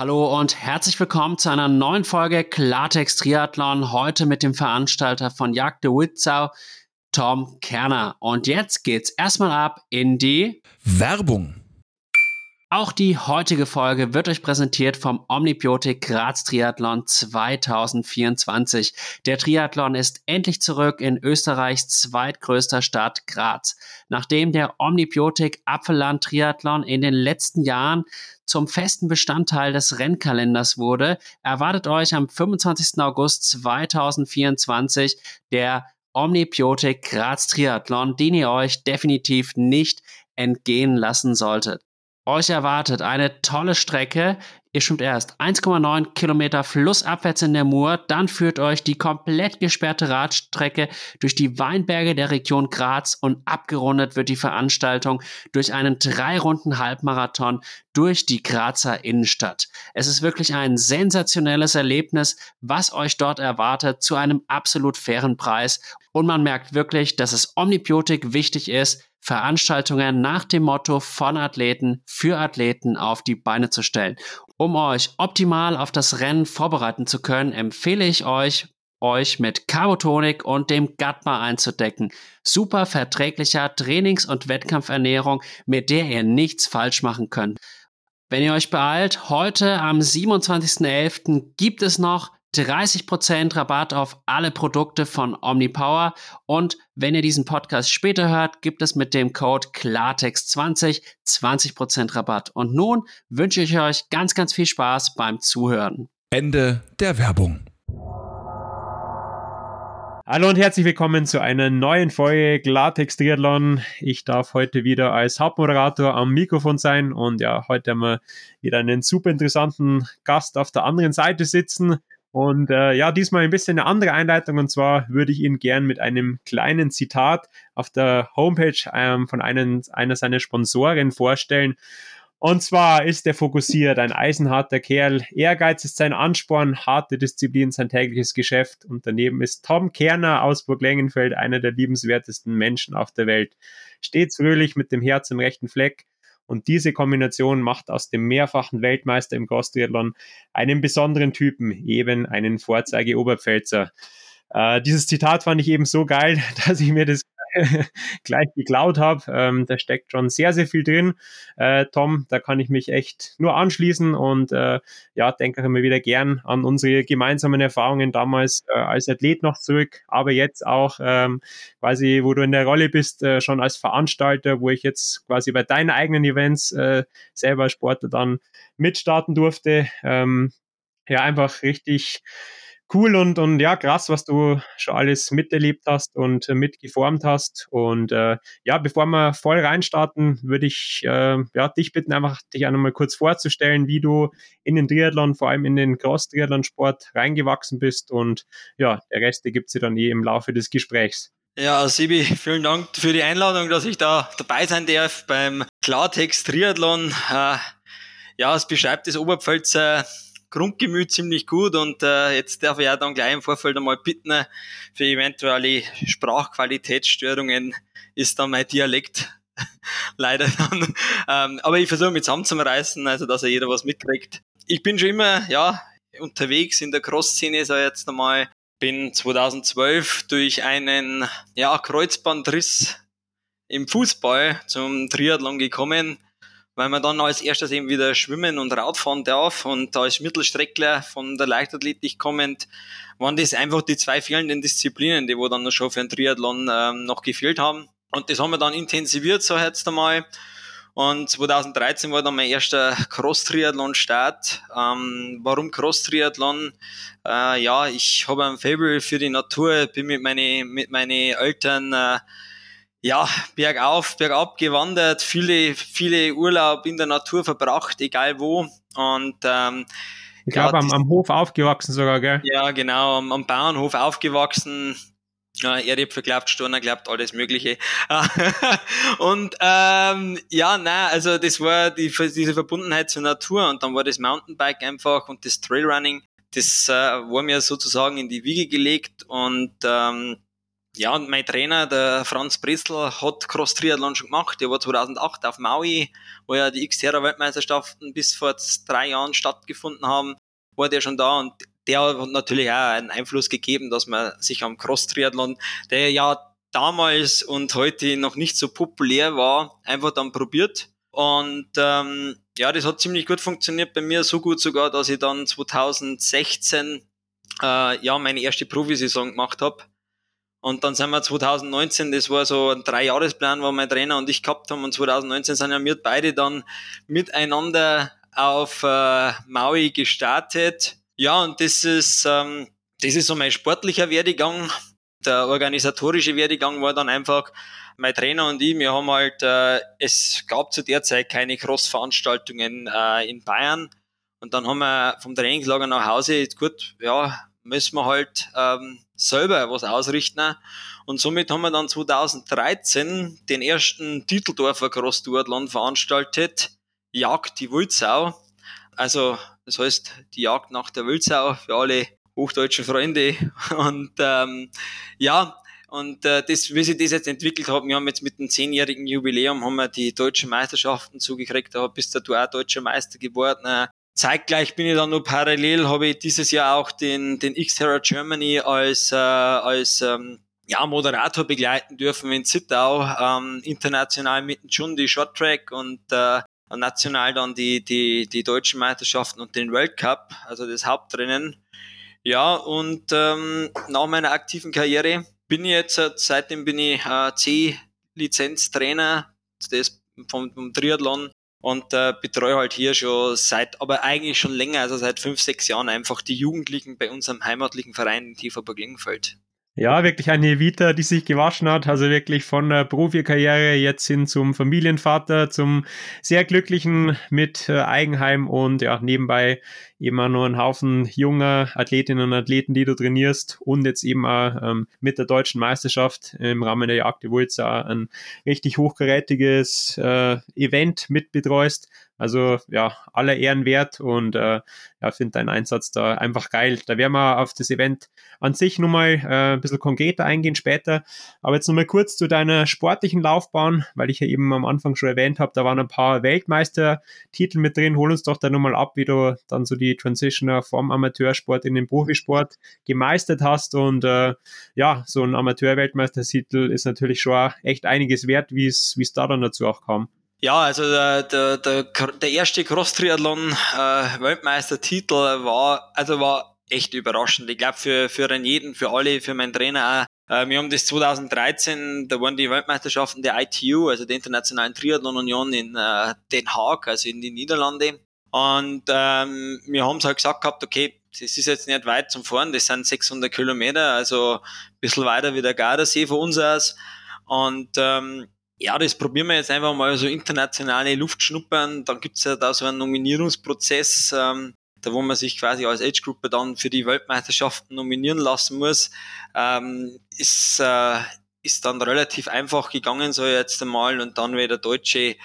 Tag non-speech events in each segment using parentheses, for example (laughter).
Hallo und herzlich willkommen zu einer neuen Folge Klartext Triathlon. Heute mit dem Veranstalter von Jagd de Witzau, Tom Kerner. Und jetzt geht's erstmal ab in die Werbung. Auch die heutige Folge wird euch präsentiert vom Omnibiotik Graz Triathlon 2024. Der Triathlon ist endlich zurück in Österreichs zweitgrößter Stadt Graz. Nachdem der Omnibiotik Apfelland Triathlon in den letzten Jahren zum festen Bestandteil des Rennkalenders wurde, erwartet euch am 25. August 2024 der Omnibiotik Graz Triathlon, den ihr euch definitiv nicht entgehen lassen solltet. Euch erwartet eine tolle Strecke. Ihr schwimmt erst 1,9 Kilometer flussabwärts in der Mur, dann führt euch die komplett gesperrte Radstrecke durch die Weinberge der Region Graz und abgerundet wird die Veranstaltung durch einen drei Runden Halbmarathon durch die Grazer Innenstadt. Es ist wirklich ein sensationelles Erlebnis, was euch dort erwartet, zu einem absolut fairen Preis. Und man merkt wirklich, dass es Omnibiotik wichtig ist, Veranstaltungen nach dem Motto von Athleten für Athleten auf die Beine zu stellen. Um euch optimal auf das Rennen vorbereiten zu können, empfehle ich euch, euch mit Carbotonik und dem Gatma einzudecken. Super verträglicher Trainings- und Wettkampfernährung, mit der ihr nichts falsch machen könnt. Wenn ihr euch beeilt, heute am 27.11. gibt es noch 30% Rabatt auf alle Produkte von OmniPower und wenn ihr diesen Podcast später hört, gibt es mit dem Code Klartext20 20% Rabatt. Und nun wünsche ich euch ganz, ganz viel Spaß beim Zuhören. Ende der Werbung. Hallo und herzlich willkommen zu einer neuen Folge Klartext Triathlon. Ich darf heute wieder als Hauptmoderator am Mikrofon sein und ja, heute haben wir wieder einen super interessanten Gast auf der anderen Seite sitzen. Und äh, ja, diesmal ein bisschen eine andere Einleitung. Und zwar würde ich Ihnen gern mit einem kleinen Zitat auf der Homepage ähm, von einem, einer seiner Sponsoren vorstellen. Und zwar ist er fokussiert, ein eisenharter Kerl. Ehrgeiz ist sein Ansporn, harte Disziplin sein tägliches Geschäft. Und daneben ist Tom Kerner aus Burg-Lengenfeld einer der liebenswertesten Menschen auf der Welt. Stets fröhlich mit dem Herz im rechten Fleck. Und diese Kombination macht aus dem mehrfachen Weltmeister im Cross-Triathlon einen besonderen Typen, eben einen Vorzeige-Oberpfälzer. Äh, dieses Zitat fand ich eben so geil, (laughs) dass ich mir das (laughs) gleich geklaut habe. Ähm, da steckt schon sehr, sehr viel drin. Äh, Tom, da kann ich mich echt nur anschließen und äh, ja, denke auch immer wieder gern an unsere gemeinsamen Erfahrungen damals äh, als Athlet noch zurück, aber jetzt auch ähm, quasi, wo du in der Rolle bist, äh, schon als Veranstalter, wo ich jetzt quasi bei deinen eigenen Events äh, selber Sportler dann mitstarten durfte. Ähm, ja, einfach richtig cool und, und ja, krass, was du schon alles miterlebt hast und äh, mitgeformt hast. Und äh, ja, bevor wir voll reinstarten, würde ich äh, ja, dich bitten, einfach dich auch nochmal kurz vorzustellen, wie du in den Triathlon, vor allem in den Cross-Triathlon-Sport reingewachsen bist. Und ja, der Rest gibt es dann eh im Laufe des Gesprächs. Ja, Sibi, vielen Dank für die Einladung, dass ich da dabei sein darf beim Klartext Triathlon. Äh, ja, es beschreibt das Oberpfälzer Grundgemüt ziemlich gut und äh, jetzt darf ich auch dann gleich im Vorfeld einmal bitten, für eventuelle Sprachqualitätsstörungen ist dann mein Dialekt (laughs) leider dann. Ähm, aber ich versuche mich zusammenzureißen, also dass ja jeder was mitkriegt. Ich bin schon immer, ja, unterwegs in der Cross-Szene, so jetzt einmal. Bin 2012 durch einen, ja, Kreuzbandriss im Fußball zum Triathlon gekommen weil man dann als erstes eben wieder schwimmen und Radfahren darf und als Mittelstreckler von der Leichtathletik kommend waren das einfach die zwei fehlenden Disziplinen, die wo dann schon für einen Triathlon ähm, noch gefehlt haben. Und das haben wir dann intensiviert, so jetzt einmal. Und 2013 war dann mein erster Cross-Triathlon-Start. Ähm, warum Cross-Triathlon? Äh, ja, ich habe ein Fable für die Natur, bin mit meinen mit meine Eltern äh, ja, bergauf, bergab gewandert, viele, viele Urlaub in der Natur verbracht, egal wo. Und ähm, ich glaube, am, am Hof aufgewachsen sogar, gell? Ja, genau, am, am Bauernhof aufgewachsen. Ja, Erdäpfel glaubt, Storner glaubt, alles Mögliche. (laughs) und ähm, ja, nein, also das war die, diese Verbundenheit zur Natur und dann war das Mountainbike einfach und das Trailrunning, das äh, war mir sozusagen in die Wiege gelegt und ähm, ja, und mein Trainer, der Franz Bressel, hat Cross-Triathlon schon gemacht. Der war 2008 auf Maui, wo ja die Xterra-Weltmeisterschaften bis vor drei Jahren stattgefunden haben, war der schon da und der hat natürlich auch einen Einfluss gegeben, dass man sich am Cross-Triathlon, der ja damals und heute noch nicht so populär war, einfach dann probiert. Und ähm, ja, das hat ziemlich gut funktioniert bei mir, so gut sogar, dass ich dann 2016 äh, ja meine erste Profisaison gemacht habe. Und dann sind wir 2019, das war so ein Dreijahresplan, wo mein Trainer und ich gehabt haben. Und 2019 sind ja wir beide dann miteinander auf äh, Maui gestartet. Ja, und das ist, ähm, das ist so mein sportlicher Werdegang. Der organisatorische Werdegang war dann einfach, mein Trainer und ich, wir haben halt, äh, es gab zu der Zeit keine Cross-Veranstaltungen äh, in Bayern. Und dann haben wir vom Trainingslager nach Hause, gut, ja, müssen wir halt ähm, selber was ausrichten. Und somit haben wir dann 2013 den ersten Titeldorfer Cross Duathlon veranstaltet, Jagd die Wildsau. Also, das heißt, die Jagd nach der Wildsau für alle hochdeutschen Freunde. (laughs) Und ähm, ja, und äh, das, wie sich das jetzt entwickelt hat, wir haben jetzt mit dem zehnjährigen Jubiläum haben wir die deutschen Meisterschaften zugekriegt, da bist du auch deutscher Meister geworden. Zeitgleich bin ich dann nur parallel, habe ich dieses Jahr auch den, den Xterra Germany als, äh, als ähm, ja, Moderator begleiten dürfen in Zittau, ähm, international mit Jun die Short Track und äh, national dann die, die, die deutschen Meisterschaften und den World Cup, also das Hauptrennen. Ja, und ähm, nach meiner aktiven Karriere bin ich jetzt, äh, seitdem bin ich äh, C-Lizenztrainer das vom, vom Triathlon und äh, betreue halt hier schon seit, aber eigentlich schon länger, also seit fünf, sechs Jahren einfach die Jugendlichen bei unserem heimatlichen Verein in Tieferburg Lingenfeld. Ja, wirklich eine Vita, die sich gewaschen hat. Also wirklich von der Profikarriere jetzt hin zum Familienvater, zum sehr glücklichen mit äh, Eigenheim und ja, nebenbei eben auch noch einen Haufen junger Athletinnen und Athleten, die du trainierst und jetzt eben auch ähm, mit der deutschen Meisterschaft im Rahmen der Jagd die Wulza ein richtig hochkarätiges äh, Event mitbetreust. Also ja, aller Ehren wert und äh, ja, finde deinen Einsatz da einfach geil. Da werden wir auf das Event an sich nochmal äh, ein bisschen konkreter eingehen später. Aber jetzt nochmal kurz zu deiner sportlichen Laufbahn, weil ich ja eben am Anfang schon erwähnt habe, da waren ein paar Weltmeistertitel mit drin. Hol uns doch da nochmal ab, wie du dann so die Transitioner vom Amateursport in den Profisport gemeistert hast. Und äh, ja, so ein Amateur-Weltmeistertitel ist natürlich schon echt einiges wert, wie es da dann dazu auch kam. Ja, also der, der, der, der erste Cross-Triathlon-Weltmeistertitel äh, war, also war echt überraschend. Ich glaube für, für jeden, für alle, für meinen Trainer auch. Äh, wir haben das 2013, da waren die Weltmeisterschaften der ITU, also der Internationalen Triathlon Union in äh, Den Haag, also in den Niederlande. Und ähm, wir haben es halt gesagt gehabt, okay, das ist jetzt nicht weit zum Fahren, das sind 600 Kilometer, also ein bisschen weiter wie der Gardasee von uns aus. Und ähm, ja, das probieren wir jetzt einfach mal so internationale Luft schnuppern. Dann gibt's ja da so einen Nominierungsprozess, ähm, da wo man sich quasi als Age-Gruppe dann für die Weltmeisterschaften nominieren lassen muss. Ähm, ist, äh, ist dann relativ einfach gegangen, so jetzt einmal. Und dann, wie der Deutsche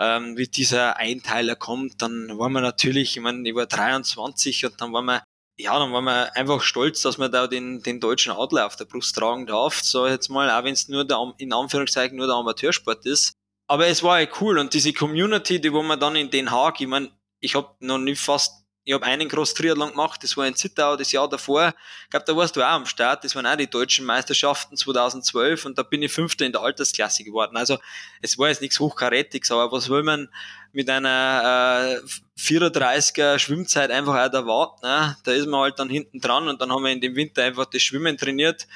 ähm, wie dieser Einteiler kommt, dann waren wir natürlich, ich meine, ich war 23 und dann waren wir ja, dann waren wir einfach stolz, dass man da den, den deutschen Adler auf der Brust tragen darf. So jetzt mal, auch wenn es nur der, in Anführungszeichen nur der Amateursport ist. Aber es war ja cool und diese Community, die wo man dann in Den Haag, ich meine, ich habe noch nie fast ich habe einen Cross-Triathlon gemacht, das war in Zittau das Jahr davor. Ich glaube, da warst du auch am Start. Das waren auch die deutschen Meisterschaften 2012 und da bin ich Fünfter in der Altersklasse geworden. Also es war jetzt nichts Hochkarätiges, aber was will man mit einer äh, 34er Schwimmzeit einfach auch erwarten? Ne? Da ist man halt dann hinten dran und dann haben wir in dem Winter einfach das Schwimmen trainiert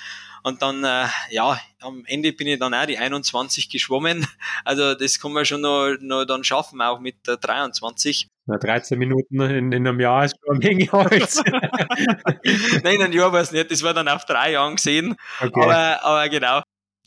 und dann, äh, ja, am Ende bin ich dann auch die 21 geschwommen. (laughs) Also das kann man schon noch, noch dann schaffen, auch mit der 23. Na, 13 Minuten in, in einem Jahr ist schon eine Menge Holz. (laughs) Nein, ein Jahr war es nicht, das war dann auf drei Jahren gesehen. Okay. Aber, aber genau.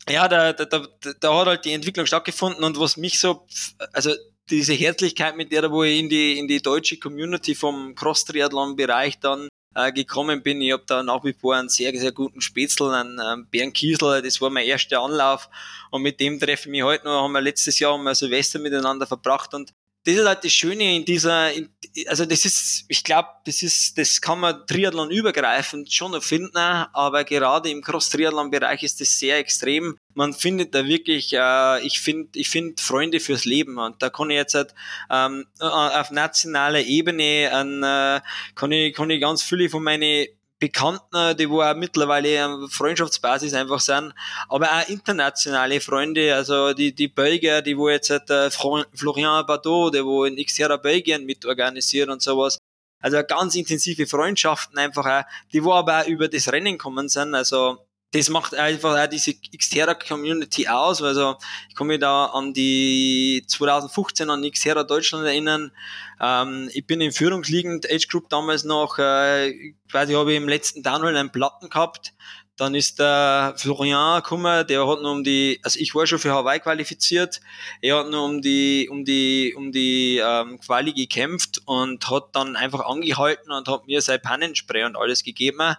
Ja, da, da, da, da hat halt die Entwicklung stattgefunden und was mich so, also diese Herzlichkeit, mit der wo ich in die, in die deutsche Community vom Cross-Triathlon-Bereich dann äh, gekommen bin. Ich habe da nach wie vor einen sehr, sehr guten Spätzl, einen, einen Bernd Kiesel, das war mein erster Anlauf und mit dem treffe ich mich heute noch, haben wir letztes Jahr mal Silvester miteinander verbracht und das ist halt das Schöne in dieser, in, also das ist, ich glaube, das ist, das kann man Triathlon übergreifend schon erfinden, aber gerade im Cross-Triathlon-Bereich ist das sehr extrem. Man findet da wirklich, äh, ich finde, ich finde Freunde fürs Leben und da kann ich jetzt halt, ähm, auf nationaler Ebene, an, äh, kann ich, kann ich ganz viele von meinen Bekannten, die wo auch mittlerweile Freundschaftsbasis einfach sind, aber auch internationale Freunde, also die, die Belgier, die wo jetzt äh, Florian Bateau, der wo in Xterra Belgien mitorganisiert und sowas. Also ganz intensive Freundschaften einfach auch, die wo aber auch über das Rennen kommen sind, also das macht einfach auch diese Xterra Community aus. Also ich kann mich da an die 2015 an Xterra Deutschland erinnern. Ähm, ich bin in Führungsliegend Age Group damals noch, äh, quasi habe ich im letzten Downhill einen Platten gehabt. Dann ist der Florian gekommen, der hat nur um die, also ich war schon für Hawaii qualifiziert, er hat nur um die, um die, um die ähm, Quali gekämpft und hat dann einfach angehalten und hat mir sein Pannenspray und alles gegeben.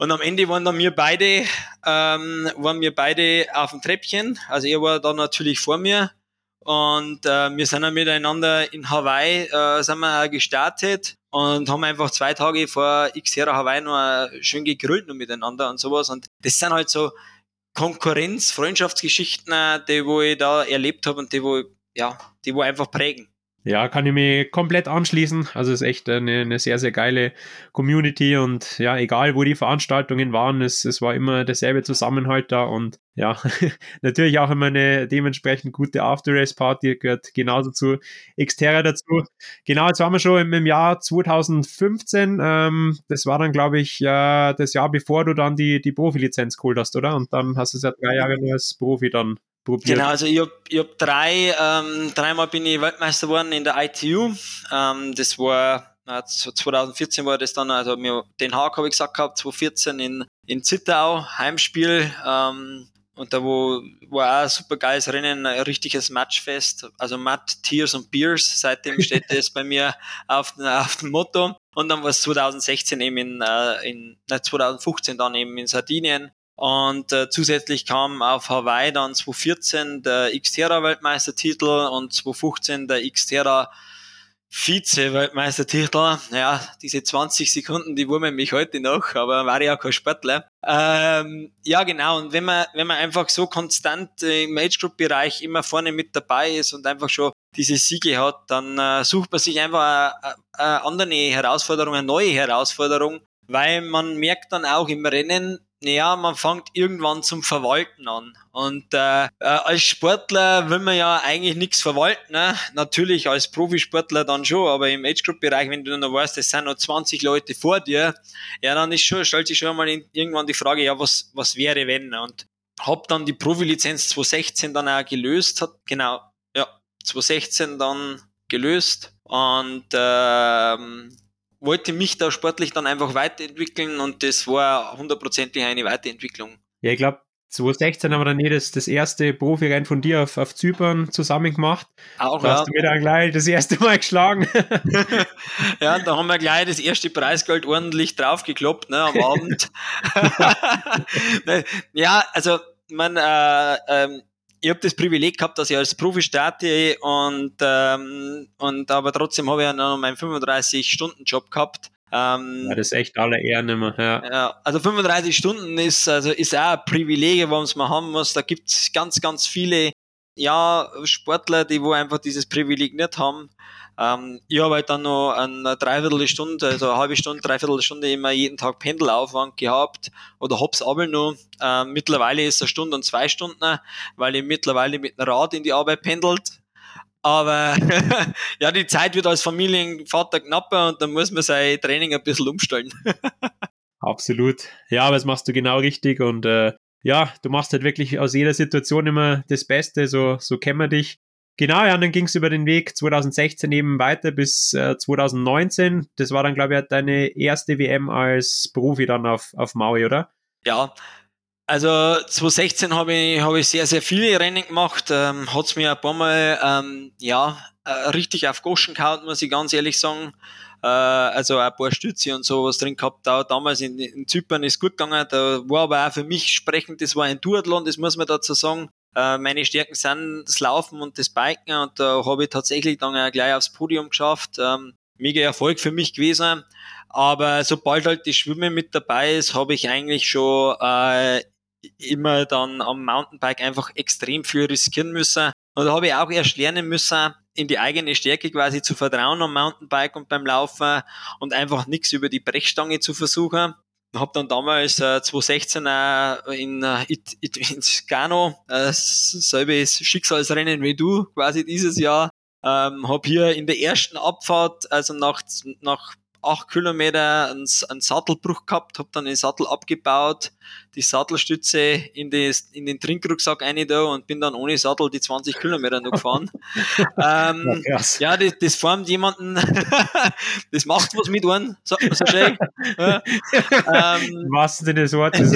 Und am Ende waren dann wir beide, ähm, waren wir beide auf dem Treppchen. Also er war dann natürlich vor mir. Und äh, wir sind dann miteinander in Hawaii äh, sind wir gestartet und haben einfach zwei Tage vor Xera Hawaii noch schön gegrillt noch miteinander und sowas. Und das sind halt so Konkurrenz, Freundschaftsgeschichten, die wo ich da erlebt habe und die wo, ja, die wo einfach prägen. Ja, kann ich mich komplett anschließen. Also es ist echt eine, eine, sehr, sehr geile Community und ja, egal wo die Veranstaltungen waren, es, es war immer derselbe Zusammenhalt da und ja, (laughs) natürlich auch immer eine dementsprechend gute After-Race-Party, gehört genauso zu Xterra dazu. Genau, jetzt waren wir schon im, Jahr 2015. Ähm, das war dann, glaube ich, äh, das Jahr, bevor du dann die, die Profilizenz geholt hast, oder? Und dann hast du es ja drei Jahre als Profi dann probiert? Genau, also ich habe hab drei, ähm, dreimal bin ich Weltmeister geworden in der ITU. Ähm, das war 2014 war das dann, also mir, den Haag habe ich gesagt gehabt, 2014 in, in Zittau, Heimspiel. Ähm, und da wo, war auch ein super geiles Rennen, ein richtiges Matchfest. Also Matt, Tears und Beers. Seitdem (laughs) steht das bei mir auf, auf dem Motto. Und dann war es 2016 eben in, äh, in, nein, 2015 dann eben in Sardinien. Und äh, zusätzlich kam auf Hawaii dann 2014 der Xterra Weltmeistertitel und 2015 der Xterra Vize-Weltmeistertitel. Ja, diese 20 Sekunden, die wurmen mich heute noch, aber war ja kein Sportler. Ähm, ja, genau. Und wenn man, wenn man einfach so konstant im Age-Group-Bereich immer vorne mit dabei ist und einfach schon diese Siege hat, dann äh, sucht man sich einfach eine, eine andere Herausforderung, eine neue Herausforderung, weil man merkt dann auch im Rennen, naja, man fängt irgendwann zum Verwalten an. Und äh, äh, als Sportler will man ja eigentlich nichts verwalten. Ne? Natürlich als Profisportler dann schon, aber im Age-Group-Bereich, wenn du noch weißt, es sind noch 20 Leute vor dir, ja, dann ist schon, stellt sich schon mal in, irgendwann die Frage, ja, was, was wäre wenn? Und hab dann die Profilizenz 2016 dann auch gelöst, hat genau, ja, 2016 dann gelöst und ähm, wollte mich da sportlich dann einfach weiterentwickeln und das war hundertprozentig eine Weiterentwicklung. Ja, ich glaube, 2016 haben wir dann eh das, das erste Profirennen von dir auf, auf Zypern zusammen gemacht. Auch, da ja. hast du mir dann gleich das erste Mal geschlagen. (laughs) ja, da haben wir gleich das erste Preisgeld ordentlich draufgekloppt ne, am Abend. (laughs) (laughs) ja, also man, äh, ähm, ich habe das Privileg gehabt, dass ich als Profi starte und, ähm, und aber trotzdem habe ich ja noch meinen 35-Stunden-Job gehabt. Ähm, ja, das ist echt alle Ehren immer. Ja. ja. also 35 Stunden ist, also ist auch ein Privileg, was man haben muss. Da gibt es ganz, ganz viele ja, Sportler, die wo einfach dieses Privileg nicht haben. Ähm, ich habe halt dann noch eine Dreiviertelstunde, also eine halbe Stunde, Dreiviertelstunde immer jeden Tag Pendelaufwand gehabt oder hab's aber noch. Ähm, mittlerweile ist es eine Stunde und zwei Stunden, weil ich mittlerweile mit dem Rad in die Arbeit pendelt. Aber (laughs) ja, die Zeit wird als Familienvater knapper und dann muss man sein Training ein bisschen umstellen. (laughs) Absolut. Ja, aber das machst du genau richtig und äh, ja, du machst halt wirklich aus jeder Situation immer das Beste, so, so kennen wir dich. Genau, ja, und dann ging es über den Weg 2016 eben weiter bis äh, 2019. Das war dann, glaube ich, deine erste WM als Profi dann auf, auf Maui, oder? Ja, also 2016 habe ich, hab ich sehr, sehr viele Rennen gemacht. Ähm, Hat es mir ein paar Mal ähm, ja, äh, richtig auf Goschen gehauen, muss ich ganz ehrlich sagen. Äh, also ein paar Stütze und sowas drin gehabt. Da, damals in, in Zypern ist gut gegangen. Da war aber auch für mich sprechend, das war ein Duathlon, das muss man dazu sagen. Äh, meine Stärken sind das Laufen und das Biken und da habe ich tatsächlich dann gleich aufs Podium geschafft. Ähm, mega Erfolg für mich gewesen. Aber sobald halt die Schwimme mit dabei ist, habe ich eigentlich schon äh, immer dann am Mountainbike einfach extrem viel riskieren müssen. Und da habe ich auch erst lernen müssen, in die eigene Stärke quasi zu vertrauen am Mountainbike und beim Laufen und einfach nichts über die Brechstange zu versuchen. Habe dann damals äh, 2016 äh, in, äh, in Scano äh, selbes Schicksalsrennen wie du quasi dieses Jahr. Ähm, habe hier in der ersten Abfahrt, also nach, nach acht Kilometer einen, einen Sattelbruch gehabt, habe dann den Sattel abgebaut, die Sattelstütze in, die, in den Trinkrucksack rein da und bin dann ohne Sattel die 20 Kilometer noch gefahren. (laughs) ähm, ja, ja, das, das formt jemanden, (laughs) das macht was mit einem, sagt man so schön. Ja. (laughs) Ähm, Was denn das Wort ist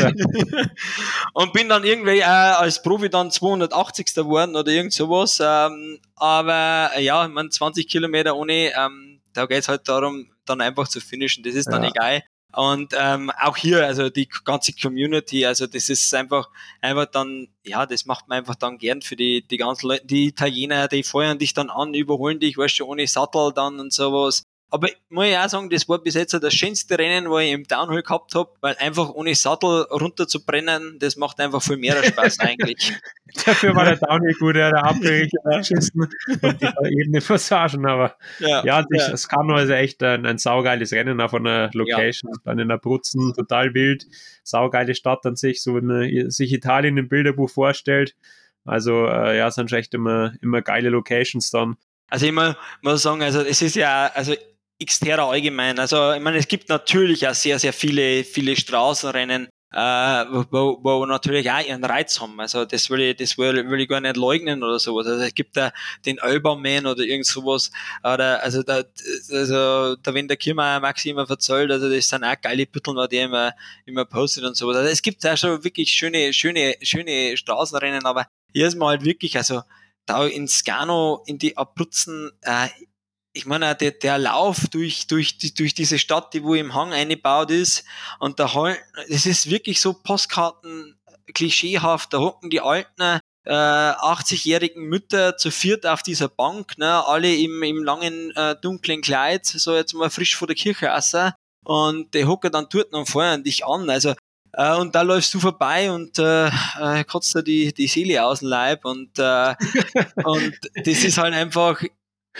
Und bin dann irgendwie äh, als Profi dann 280. geworden oder irgend sowas. Ähm, aber ja, ich meine, 20 Kilometer ohne, ähm, da geht's halt darum, dann einfach zu finishen. Das ist dann ja. egal. Und ähm, auch hier, also die ganze Community, also das ist einfach, einfach dann, ja, das macht man einfach dann gern für die, die ganzen Leute, die Italiener, die feuern dich dann an, überholen dich, weißt du, ohne Sattel dann und sowas. Aber muss ich auch sagen, das war bis jetzt das schönste Rennen, was ich im Downhill gehabt habe, weil einfach ohne Sattel runter zu brennen, das macht einfach viel mehr Spaß (laughs) eigentlich. Dafür war der Downhill gut, der hat abgeschissen und die ebene Passagen, aber ja, ja, das, ja. das kann also echt ein, ein saugeiles Rennen auf einer Location, ja. dann in der Brutzen, total wild, saugeile Stadt an sich, so wenn man sich Italien im Bilderbuch vorstellt. Also äh, ja, sind schon echt immer, immer geile Locations dann. Also ich muss sagen, also es ist ja, also Xterra allgemein. Also ich meine, es gibt natürlich auch sehr, sehr viele, viele Straßenrennen, äh, wo, wo natürlich auch ihren Reiz haben. Also das will ich, das will, will ich gar nicht leugnen oder sowas. Also es gibt da den Alberman oder irgend sowas. Oder, also da, also da wenn der Kirma Maxi immer verzählt, also das sind auch geile Bütteln, die er immer, immer postet und sowas. Also es gibt auch schon wirklich schöne, schöne, schöne Straßenrennen, aber hier ist man halt wirklich, also da in Skano, in die Abruzzen, äh, ich meine, der, der Lauf durch, durch, durch diese Stadt, die wo im Hang eingebaut ist, und da das ist wirklich so Postkarten klischeehaft, da hocken die alten äh, 80-jährigen Mütter zu viert auf dieser Bank, ne, alle im, im langen, äh, dunklen Kleid, so jetzt mal frisch vor der Kirche raus, und die hocken dann dort und feuern dich an, also äh, und da läufst du vorbei und äh, äh, kotzt dir die, die Seele aus dem Leib und, äh, (laughs) und das ist halt einfach,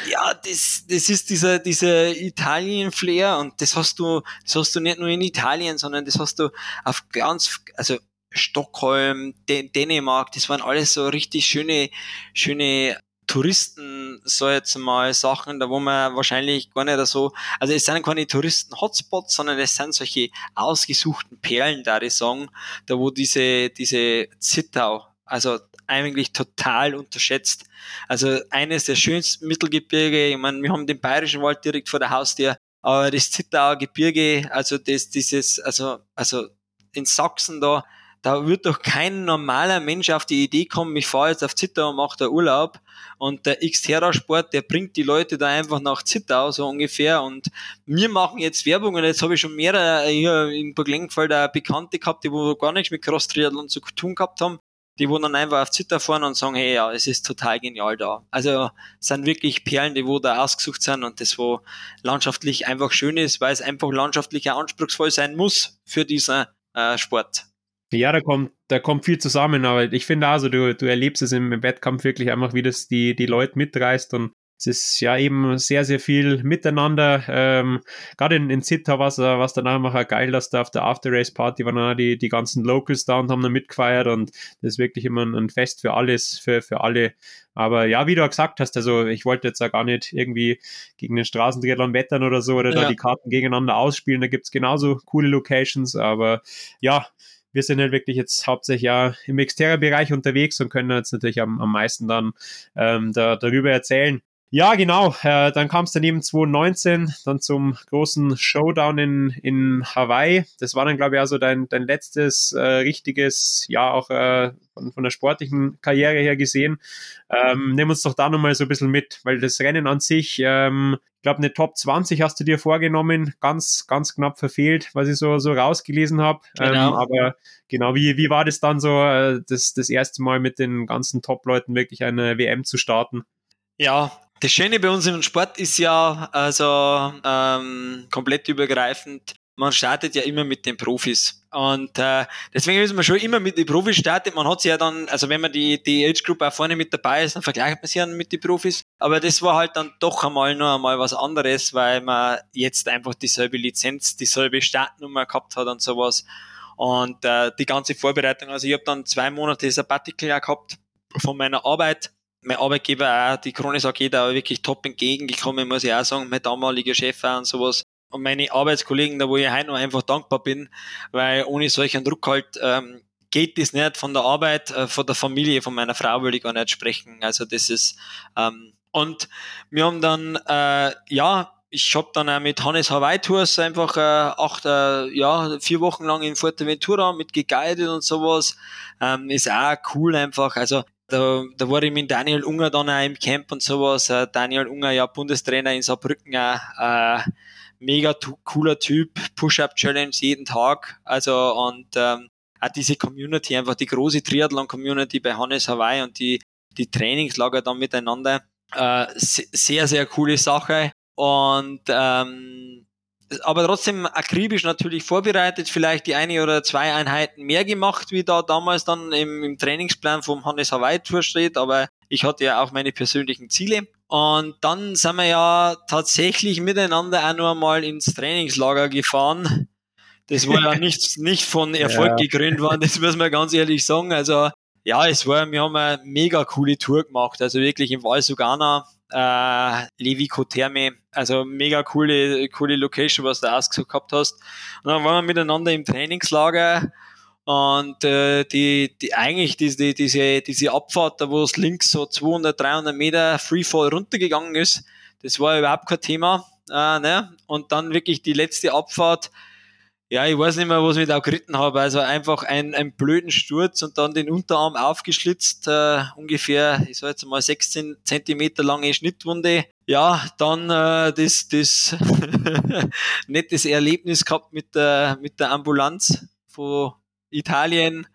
ja, das, das ist dieser, dieser Italien-Flair und das hast du, das hast du nicht nur in Italien, sondern das hast du auf ganz, also Stockholm, Dänemark, das waren alles so richtig schöne, schöne Touristen, so jetzt mal Sachen, da wo man wahrscheinlich gar nicht so, also es sind keine Touristen-Hotspots, sondern es sind solche ausgesuchten Perlen, da ich sagen, da wo diese, diese Zittau, also eigentlich total unterschätzt. Also eines der schönsten Mittelgebirge, ich meine, wir haben den Bayerischen Wald direkt vor der Haustür, aber das Zittauer Gebirge, also das, dieses, also, also in Sachsen da, da wird doch kein normaler Mensch auf die Idee kommen, ich fahre jetzt auf Zittau und mache da Urlaub. Und der Xterra-Sport, der bringt die Leute da einfach nach Zittau, so ungefähr. Und wir machen jetzt Werbung und jetzt habe ich schon mehrere hier in Burglengenfeld Bekannte gehabt, die wo gar nichts mit Cross-Triathlon zu tun gehabt haben die wo dann einfach auf Zitter fahren und sagen, hey, ja, es ist total genial da. Also sind wirklich Perlen, die wo da ausgesucht sind und das wo landschaftlich einfach schön ist, weil es einfach landschaftlich auch anspruchsvoll sein muss für diesen äh, Sport. Ja, da kommt, da kommt viel zusammen, aber ich finde also, du, du erlebst es im, im Wettkampf wirklich einfach, wie das die, die Leute mitreißt und es ist ja eben sehr, sehr viel miteinander. Ähm, Gerade in, in Zitta war es was danach nachher geil, dass da auf der After-Race-Party waren auch die, die ganzen Locals da und haben da mitgefeiert und das ist wirklich immer ein, ein Fest für alles, für, für alle. Aber ja, wie du auch gesagt hast, also ich wollte jetzt ja gar nicht irgendwie gegen den Straßentriathlon wettern oder so oder ja. da die Karten gegeneinander ausspielen. Da gibt es genauso coole Locations, aber ja, wir sind halt wirklich jetzt hauptsächlich ja im Xterra-Bereich unterwegs und können jetzt natürlich am, am meisten dann ähm, da, darüber erzählen. Ja, genau. Äh, dann kam es dann eben 2019 dann zum großen Showdown in, in Hawaii. Das war dann, glaube ich, also dein, dein letztes äh, richtiges, ja, auch äh, von, von der sportlichen Karriere her gesehen. Ähm, nimm uns doch da nochmal so ein bisschen mit, weil das Rennen an sich, ähm, ich glaube, eine Top 20 hast du dir vorgenommen, ganz, ganz knapp verfehlt, was ich so, so rausgelesen habe. Ähm, genau. Ähm, aber genau, wie, wie war das dann so, äh, das, das erste Mal mit den ganzen Top-Leuten wirklich eine WM zu starten? Ja, das Schöne bei uns im Sport ist ja, also ähm, komplett übergreifend, man startet ja immer mit den Profis. Und äh, deswegen müssen wir schon immer mit den Profis starten. Man hat sie ja dann, also wenn man die, die Age Group auch vorne mit dabei ist, dann vergleicht man sie dann mit den Profis. Aber das war halt dann doch einmal nur einmal was anderes, weil man jetzt einfach dieselbe Lizenz, dieselbe Startnummer gehabt hat und sowas. Und äh, die ganze Vorbereitung, also ich habe dann zwei Monate Sabbatical gehabt von meiner Arbeit mein Arbeitgeber auch, die Kronis AG, da wirklich top entgegengekommen, muss ich auch sagen, mein damaliger Chef auch und sowas. Und meine Arbeitskollegen, da wo ich heute noch einfach dankbar bin, weil ohne solchen Druck halt ähm, geht das nicht von der Arbeit, äh, von der Familie, von meiner Frau will ich gar nicht sprechen. Also das ist ähm, und wir haben dann äh, ja ich habe dann auch mit Hannes Hawaii Tours einfach äh, acht, äh, ja, vier Wochen lang in Fuerteventura mit geguidet und sowas. Ähm, ist auch cool einfach. Also da, da war ich mit Daniel Unger dann auch im Camp und sowas. Äh, Daniel Unger, ja, Bundestrainer in Saarbrücken, auch, äh, mega cooler Typ, Push-Up-Challenge jeden Tag. Also, und ähm, auch diese Community, einfach die große Triathlon-Community bei Hannes Hawaii und die, die Trainingslager dann miteinander. Äh, sehr, sehr coole Sache. Und ähm, aber trotzdem akribisch natürlich vorbereitet, vielleicht die eine oder zwei Einheiten mehr gemacht, wie da damals dann im, im Trainingsplan vom Hannes Hawaii Tour steht, aber ich hatte ja auch meine persönlichen Ziele. Und dann sind wir ja tatsächlich miteinander auch noch einmal ins Trainingslager gefahren. Das war ja (laughs) nicht, nicht von Erfolg ja. gekrönt worden, das muss man ganz ehrlich sagen. Also ja, es war, wir haben eine mega coole Tour gemacht. Also wirklich im Val Sugana äh, Levico Therme. Also mega coole, coole Location, was du ausgesucht gehabt hast. Und dann waren wir miteinander im Trainingslager und äh, die, die eigentlich diese, diese, diese Abfahrt, da wo es links so 200, 300 Meter Freefall runtergegangen ist, das war überhaupt kein Thema. Äh, ne? Und dann wirklich die letzte Abfahrt, ja, ich weiß nicht mehr, was ich da geritten habe. Also einfach ein, ein blöden Sturz und dann den Unterarm aufgeschlitzt, äh, ungefähr, ich sag jetzt mal 16 Zentimeter lange Schnittwunde. Ja, dann äh, das, das (laughs) nettes Erlebnis gehabt mit der, mit der Ambulanz von Italien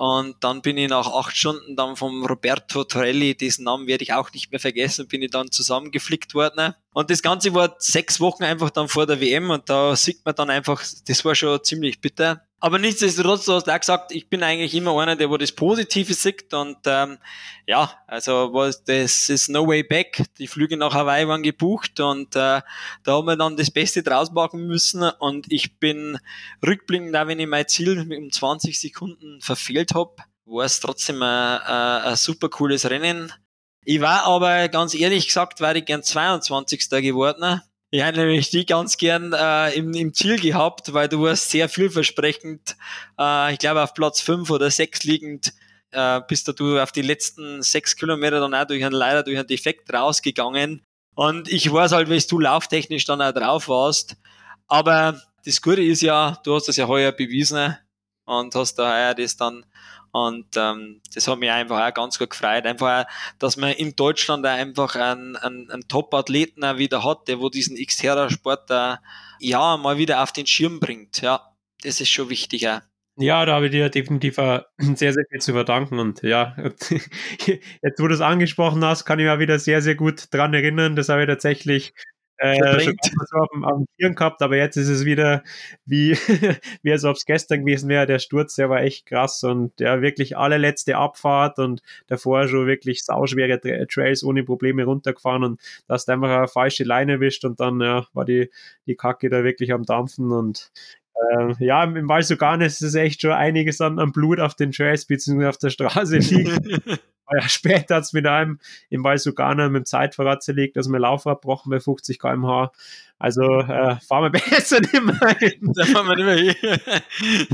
und dann bin ich nach acht Stunden dann vom Roberto Torelli, diesen Namen werde ich auch nicht mehr vergessen, bin ich dann zusammengeflickt worden. Und das Ganze war sechs Wochen einfach dann vor der WM und da sieht man dann einfach, das war schon ziemlich bitter. Aber nichtsdestotrotz, du hast auch gesagt, ich bin eigentlich immer einer, der wo das Positive sieht und ähm, ja, also was das ist no way back. Die Flüge nach Hawaii waren gebucht und äh, da haben wir dann das Beste draus machen müssen und ich bin rückblickend, auch wenn ich mein Ziel um 20 Sekunden verfehlt habe, war es trotzdem ein, ein, ein super cooles Rennen. Ich war aber ganz ehrlich gesagt, wäre ich gern 22. geworden ich hätte nämlich die ganz gern äh, im, im Ziel gehabt, weil du warst sehr vielversprechend. Äh, ich glaube auf Platz fünf oder sechs liegend äh, bist du auf die letzten sechs Kilometer dann auch durch einen, leider durch einen Defekt rausgegangen. Und ich weiß halt, wie du lauftechnisch dann auch drauf warst. Aber das Gute ist ja, du hast das ja heuer bewiesen und hast da heuer das dann und ähm, das hat mich einfach auch ganz gut gefreut. Einfach, auch, dass man in Deutschland auch einfach einen, einen, einen Top-Athleten wieder hat, der wo diesen Xterra-Sport ja mal wieder auf den Schirm bringt. Ja, das ist schon wichtig. Auch. Ja, da habe ich dir definitiv (clears throat) sehr, sehr viel zu verdanken. Und ja, (laughs) jetzt wo du es angesprochen hast, kann ich mich wieder sehr, sehr gut dran erinnern. Das habe ich tatsächlich äh, schon so auf dem, auf dem Hirn gehabt, aber jetzt ist es wieder wie, (laughs) wie als ob es gestern gewesen wäre. Der Sturz, der war echt krass und ja, wirklich allerletzte Abfahrt und davor schon wirklich sauschwere Trails ohne Probleme runtergefahren und da hast du einfach eine falsche Leine erwischt und dann ja, war die, die Kacke da wirklich am Dampfen und äh, ja, im Val Suganes ist es echt schon einiges an, an Blut auf den Trails bzw. auf der Straße (laughs) liegt. ja, (laughs) später hat es mit einem im Val Sugana mit dem Zeitverrat zerlegt, dass wir Laufrad brauchen bei 50 km/h. Also äh, fahren wir (laughs) besser nicht mehr hin. Da fahren wir nicht mehr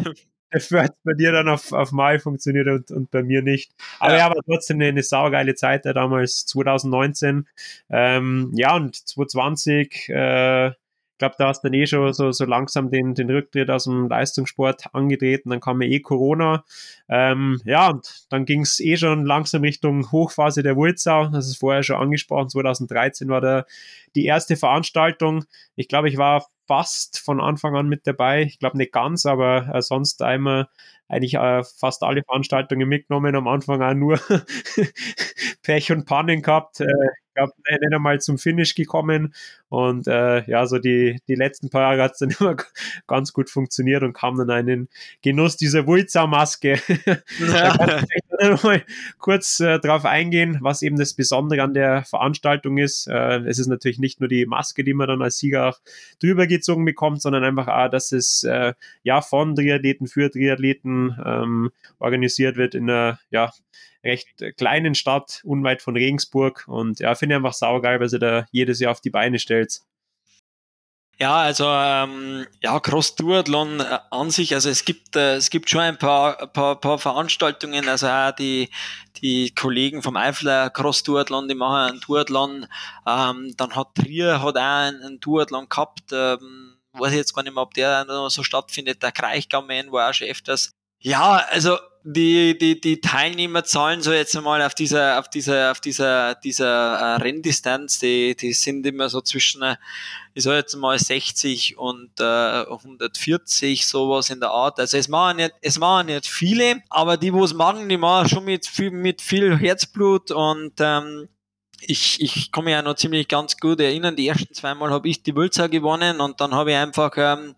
hin. (laughs) dafür hat es bei dir dann auf, auf Mal funktioniert und, und bei mir nicht. Aber ja, ja aber trotzdem eine, eine saugeile Zeit da damals, 2019. Ähm, ja, und 2020, äh, ich glaube, da hast du dann eh schon so, so langsam den, den Rücktritt aus dem Leistungssport angetreten. Dann kam ja eh Corona. Ähm, ja, und dann ging es eh schon langsam Richtung Hochphase der Wulzau. Das ist vorher schon angesprochen. 2013 war da die erste Veranstaltung. Ich glaube, ich war fast von Anfang an mit dabei. Ich glaube nicht ganz, aber äh, sonst einmal eigentlich äh, fast alle Veranstaltungen mitgenommen. Am Anfang auch nur (laughs) Pech und Pannen gehabt. Äh, glaube, nicht einmal zum Finish gekommen. Und äh, ja, so die, die letzten paar Jahre hat es dann (laughs) immer ganz gut funktioniert und kam dann einen Genuss dieser Wulza-Maske. (laughs) Ja. Mal (laughs) kurz äh, darauf eingehen, was eben das Besondere an der Veranstaltung ist. Äh, es ist natürlich nicht nur die Maske, die man dann als Sieger auch drüber gezogen bekommt, sondern einfach auch, dass es äh, ja von Triathleten für Triathleten ähm, organisiert wird in einer ja, recht kleinen Stadt, unweit von Regensburg. Und ja, finde ich einfach saugeil, weil sie da jedes Jahr auf die Beine stellt. Ja, also ähm, ja, Cross Duathlon äh, an sich, also es gibt äh, es gibt schon ein paar, paar, paar Veranstaltungen, also auch die die Kollegen vom Eifler Cross Duathlon, die machen einen Duathlon, ähm, dann hat Trier hat auch einen, einen Duathlon gehabt, ähm, weiß ich jetzt gar nicht mehr, ob der noch so stattfindet, der Kraichgau-Man war auch schon öfters. Ja, also die, die, die Teilnehmerzahlen so jetzt einmal auf dieser, auf dieser, auf dieser, dieser äh, Renndistanz, die, die sind immer so zwischen, äh, ich sag jetzt mal 60 und äh, 140, sowas in der Art. Also es machen nicht, es machen nicht viele, aber die, wo es machen, die machen schon mit viel, mit viel Herzblut und ähm, ich, ich mich ja noch ziemlich ganz gut erinnern, die ersten zweimal habe ich die Wölzer gewonnen und dann habe ich einfach ähm,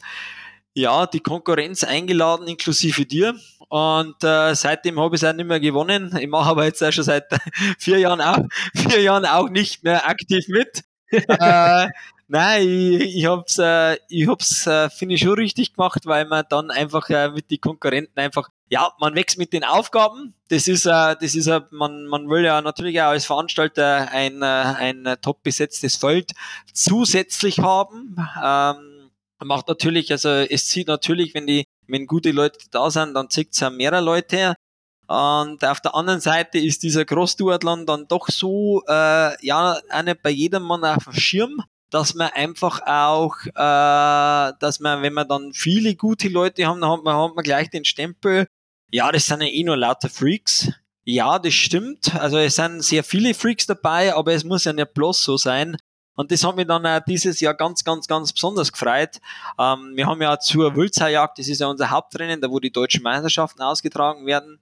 ja, die Konkurrenz eingeladen, inklusive dir. Und äh, seitdem habe ich es auch nicht mehr gewonnen. Ich mache aber jetzt auch schon seit (laughs) vier Jahren auch, (laughs) vier Jahren auch nicht mehr aktiv mit. (laughs) äh, nein, ich, ich hab's, äh, ich hab's, äh, finde ich schon richtig gemacht, weil man dann einfach äh, mit den Konkurrenten einfach, ja, man wächst mit den Aufgaben. Das ist, äh, das ist, äh, man, man will ja natürlich auch als Veranstalter ein, äh, ein top besetztes Feld zusätzlich haben. Ähm, macht natürlich, also es zieht natürlich, wenn die wenn gute Leute da sind, dann zieht es ja mehrere Leute. Und auf der anderen Seite ist dieser Cross-Duathlon dann doch so, äh, ja, auch nicht bei jedem Mann auf dem Schirm, dass man einfach auch, äh, dass man, wenn man dann viele gute Leute haben, dann hat man, hat man gleich den Stempel, ja, das sind ja eh nur lauter Freaks. Ja, das stimmt. Also es sind sehr viele Freaks dabei, aber es muss ja nicht bloß so sein, und das hat mich dann dieses Jahr ganz, ganz, ganz besonders gefreut. Ähm, wir haben ja zur Wülzerjagd, das ist ja unser Hauptrennen, da wo die deutschen Meisterschaften ausgetragen werden,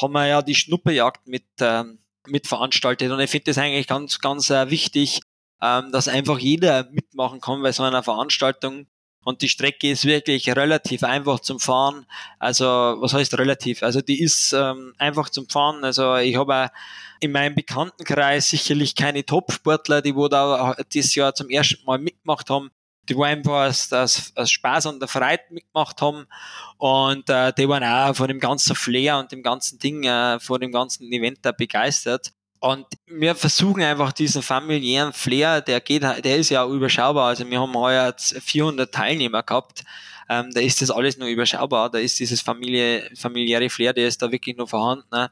haben wir ja die Schnupperjagd mit, ähm, mit veranstaltet. Und ich finde das eigentlich ganz, ganz äh, wichtig, ähm, dass einfach jeder mitmachen kann bei so einer Veranstaltung. Und die Strecke ist wirklich relativ einfach zum Fahren. Also, was heißt relativ? Also, die ist ähm, einfach zum Fahren. Also, ich habe in meinem Bekanntenkreis sicherlich keine Top-Sportler, die wo da dieses Jahr zum ersten Mal mitgemacht haben, die wo einfach als, als, als Spaß an der Freude mitgemacht haben und äh, die waren auch von dem ganzen Flair und dem ganzen Ding, äh, von dem ganzen Event da begeistert. Und wir versuchen einfach diesen familiären Flair, der geht, der ist ja auch überschaubar. Also wir haben heuer 400 Teilnehmer gehabt. Ähm, da ist das alles nur überschaubar. Da ist dieses Familie, familiäre Flair, der ist da wirklich nur vorhanden. Ne?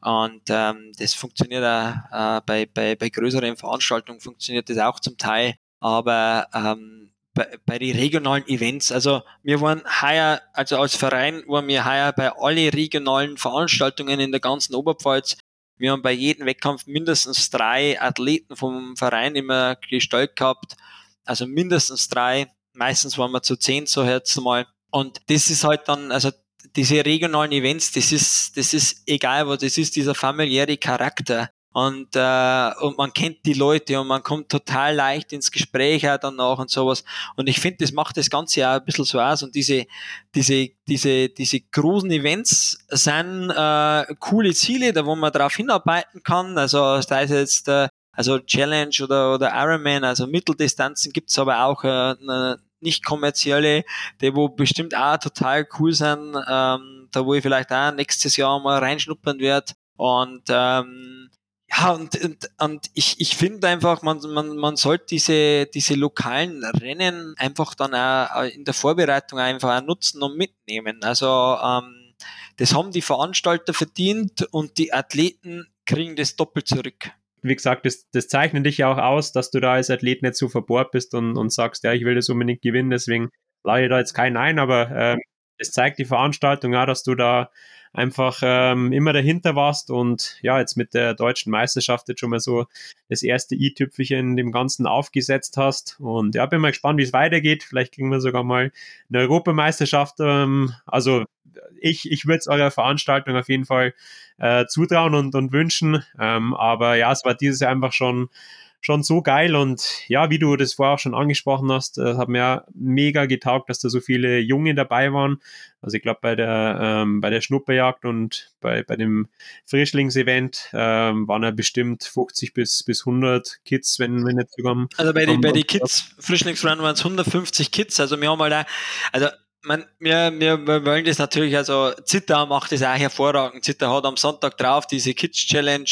Und ähm, das funktioniert auch äh, bei, bei, bei größeren Veranstaltungen funktioniert das auch zum Teil, aber ähm, bei, bei den regionalen Events, also wir waren heuer, also als Verein waren wir heuer bei alle regionalen Veranstaltungen in der ganzen Oberpfalz. Wir haben bei jedem Wettkampf mindestens drei Athleten vom Verein immer gestellt gehabt, also mindestens drei. Meistens waren wir zu zehn, so jetzt mal. Und das ist halt dann, also diese regionalen Events, das ist, das ist egal, was das ist, dieser familiäre Charakter. Und, äh, und man kennt die Leute und man kommt total leicht ins Gespräch auch danach und sowas. Und ich finde, das macht das Ganze auch ein bisschen so aus. Und diese, diese, diese, diese großen Events sind äh, coole Ziele, da wo man drauf hinarbeiten kann. Also sei es jetzt äh, also Challenge oder, oder Ironman, also Mitteldistanzen gibt's aber auch äh, nicht kommerzielle, die wo bestimmt auch total cool sind, ähm, da wo ich vielleicht auch nächstes Jahr mal reinschnuppern werde. Und ähm, ja, und, und, und ich, ich finde einfach, man, man, man sollte diese, diese lokalen Rennen einfach dann auch in der Vorbereitung einfach nutzen und mitnehmen. Also ähm, das haben die Veranstalter verdient und die Athleten kriegen das doppelt zurück. Wie gesagt, das, das zeichnet dich ja auch aus, dass du da als Athlet nicht so verbohrt bist und, und sagst, ja, ich will das unbedingt gewinnen, deswegen lade ich da jetzt keinen ein, aber ähm, es zeigt die Veranstaltung auch, dass du da einfach ähm, immer dahinter warst und ja, jetzt mit der deutschen Meisterschaft jetzt schon mal so das erste i-Tüpfelchen dem Ganzen aufgesetzt hast. Und ja, bin mal gespannt, wie es weitergeht. Vielleicht kriegen wir sogar mal eine Europameisterschaft. Ähm, also ich, ich würde es eurer Veranstaltung auf jeden Fall äh, zutrauen und, und wünschen. Ähm, aber ja, es war dieses Jahr einfach schon schon so geil und ja, wie du das vorher auch schon angesprochen hast, äh, hat mir mega getaugt, dass da so viele Junge dabei waren. Also ich glaube bei der ähm, bei der Schnupperjagd und bei, bei dem Frischlingsevent ähm, waren ja bestimmt 50 bis bis 100 Kids, wenn wenn nicht sogar. Also bei den bei die Kids Frischlingsrun waren es 150 Kids. Also wir haben mal da, also man, wir, wir, wir wollen das natürlich, also Zitter macht das auch hervorragend. Zitter hat am Sonntag drauf diese Kids Challenge.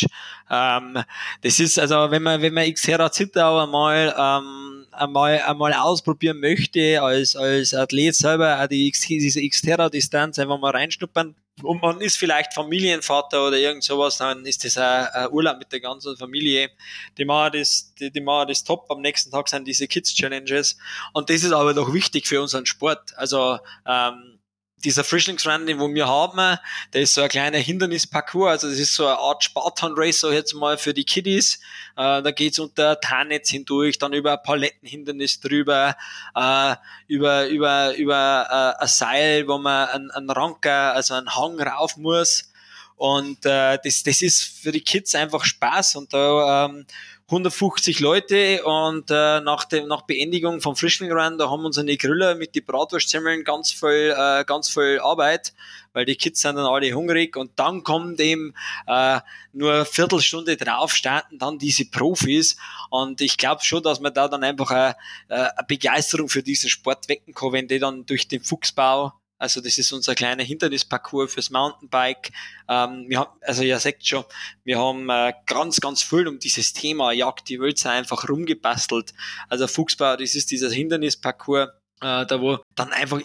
Ähm, das ist also, wenn man, wenn man Xterra Zittau einmal, ähm, einmal, einmal ausprobieren möchte, als, als Athlet selber, auch die, diese Xterra Distanz einfach mal reinschnuppern, und man ist vielleicht Familienvater oder irgend sowas, dann ist das ein, ein Urlaub mit der ganzen Familie. Die machen das, die, die machen das top. Am nächsten Tag sind diese Kids Challenges. Und das ist aber doch wichtig für unseren Sport. Also, ähm, dieser Frischlingsrun, den wir haben, der ist so ein kleiner Hindernisparcours, also das ist so eine Art Spartan-Race, so jetzt mal für die Kiddies. Äh, da geht's unter Tarnnetz hindurch, dann über ein Palettenhindernis drüber, äh, über, über, über äh, ein Seil, wo man einen, einen Ranker, also einen Hang rauf muss. Und äh, das, das ist für die Kids einfach Spaß und da ähm, 150 Leute und äh, nach, dem, nach Beendigung vom Frischling Run, da haben unsere Griller mit die Bratwurstzimmeln ganz viel, äh, ganz viel Arbeit, weil die Kids sind dann alle hungrig und dann kommt eben äh, nur eine Viertelstunde drauf, starten dann diese Profis und ich glaube schon, dass man da dann einfach eine, äh, eine Begeisterung für diesen Sport wecken kann, wenn die dann durch den Fuchsbau also das ist unser kleiner Hindernisparcours fürs Mountainbike. Ähm, wir haben, also ihr seht schon, wir haben äh, ganz, ganz viel um dieses Thema Jagd die Wölzer einfach rumgebastelt. Also Fuchsbau, das ist dieser Hindernisparcours, äh, da wo dann einfach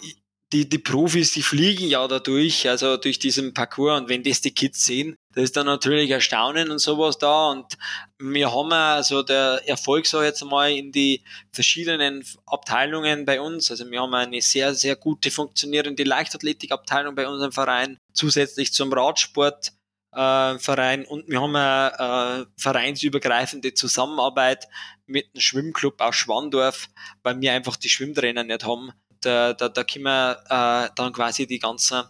die, die Profis, die fliegen ja dadurch, also durch diesen Parcours. Und wenn das die Kids sehen, da ist dann natürlich Erstaunen und sowas da. Und wir haben also der Erfolg so jetzt mal in die verschiedenen Abteilungen bei uns, also wir haben eine sehr, sehr gute funktionierende Leichtathletikabteilung bei unserem Verein, zusätzlich zum Radsport Verein und wir haben eine äh, vereinsübergreifende Zusammenarbeit mit dem Schwimmclub aus Schwandorf, weil wir einfach die Schwimmtrainer nicht haben da, da, da können wir äh, dann quasi die ganzen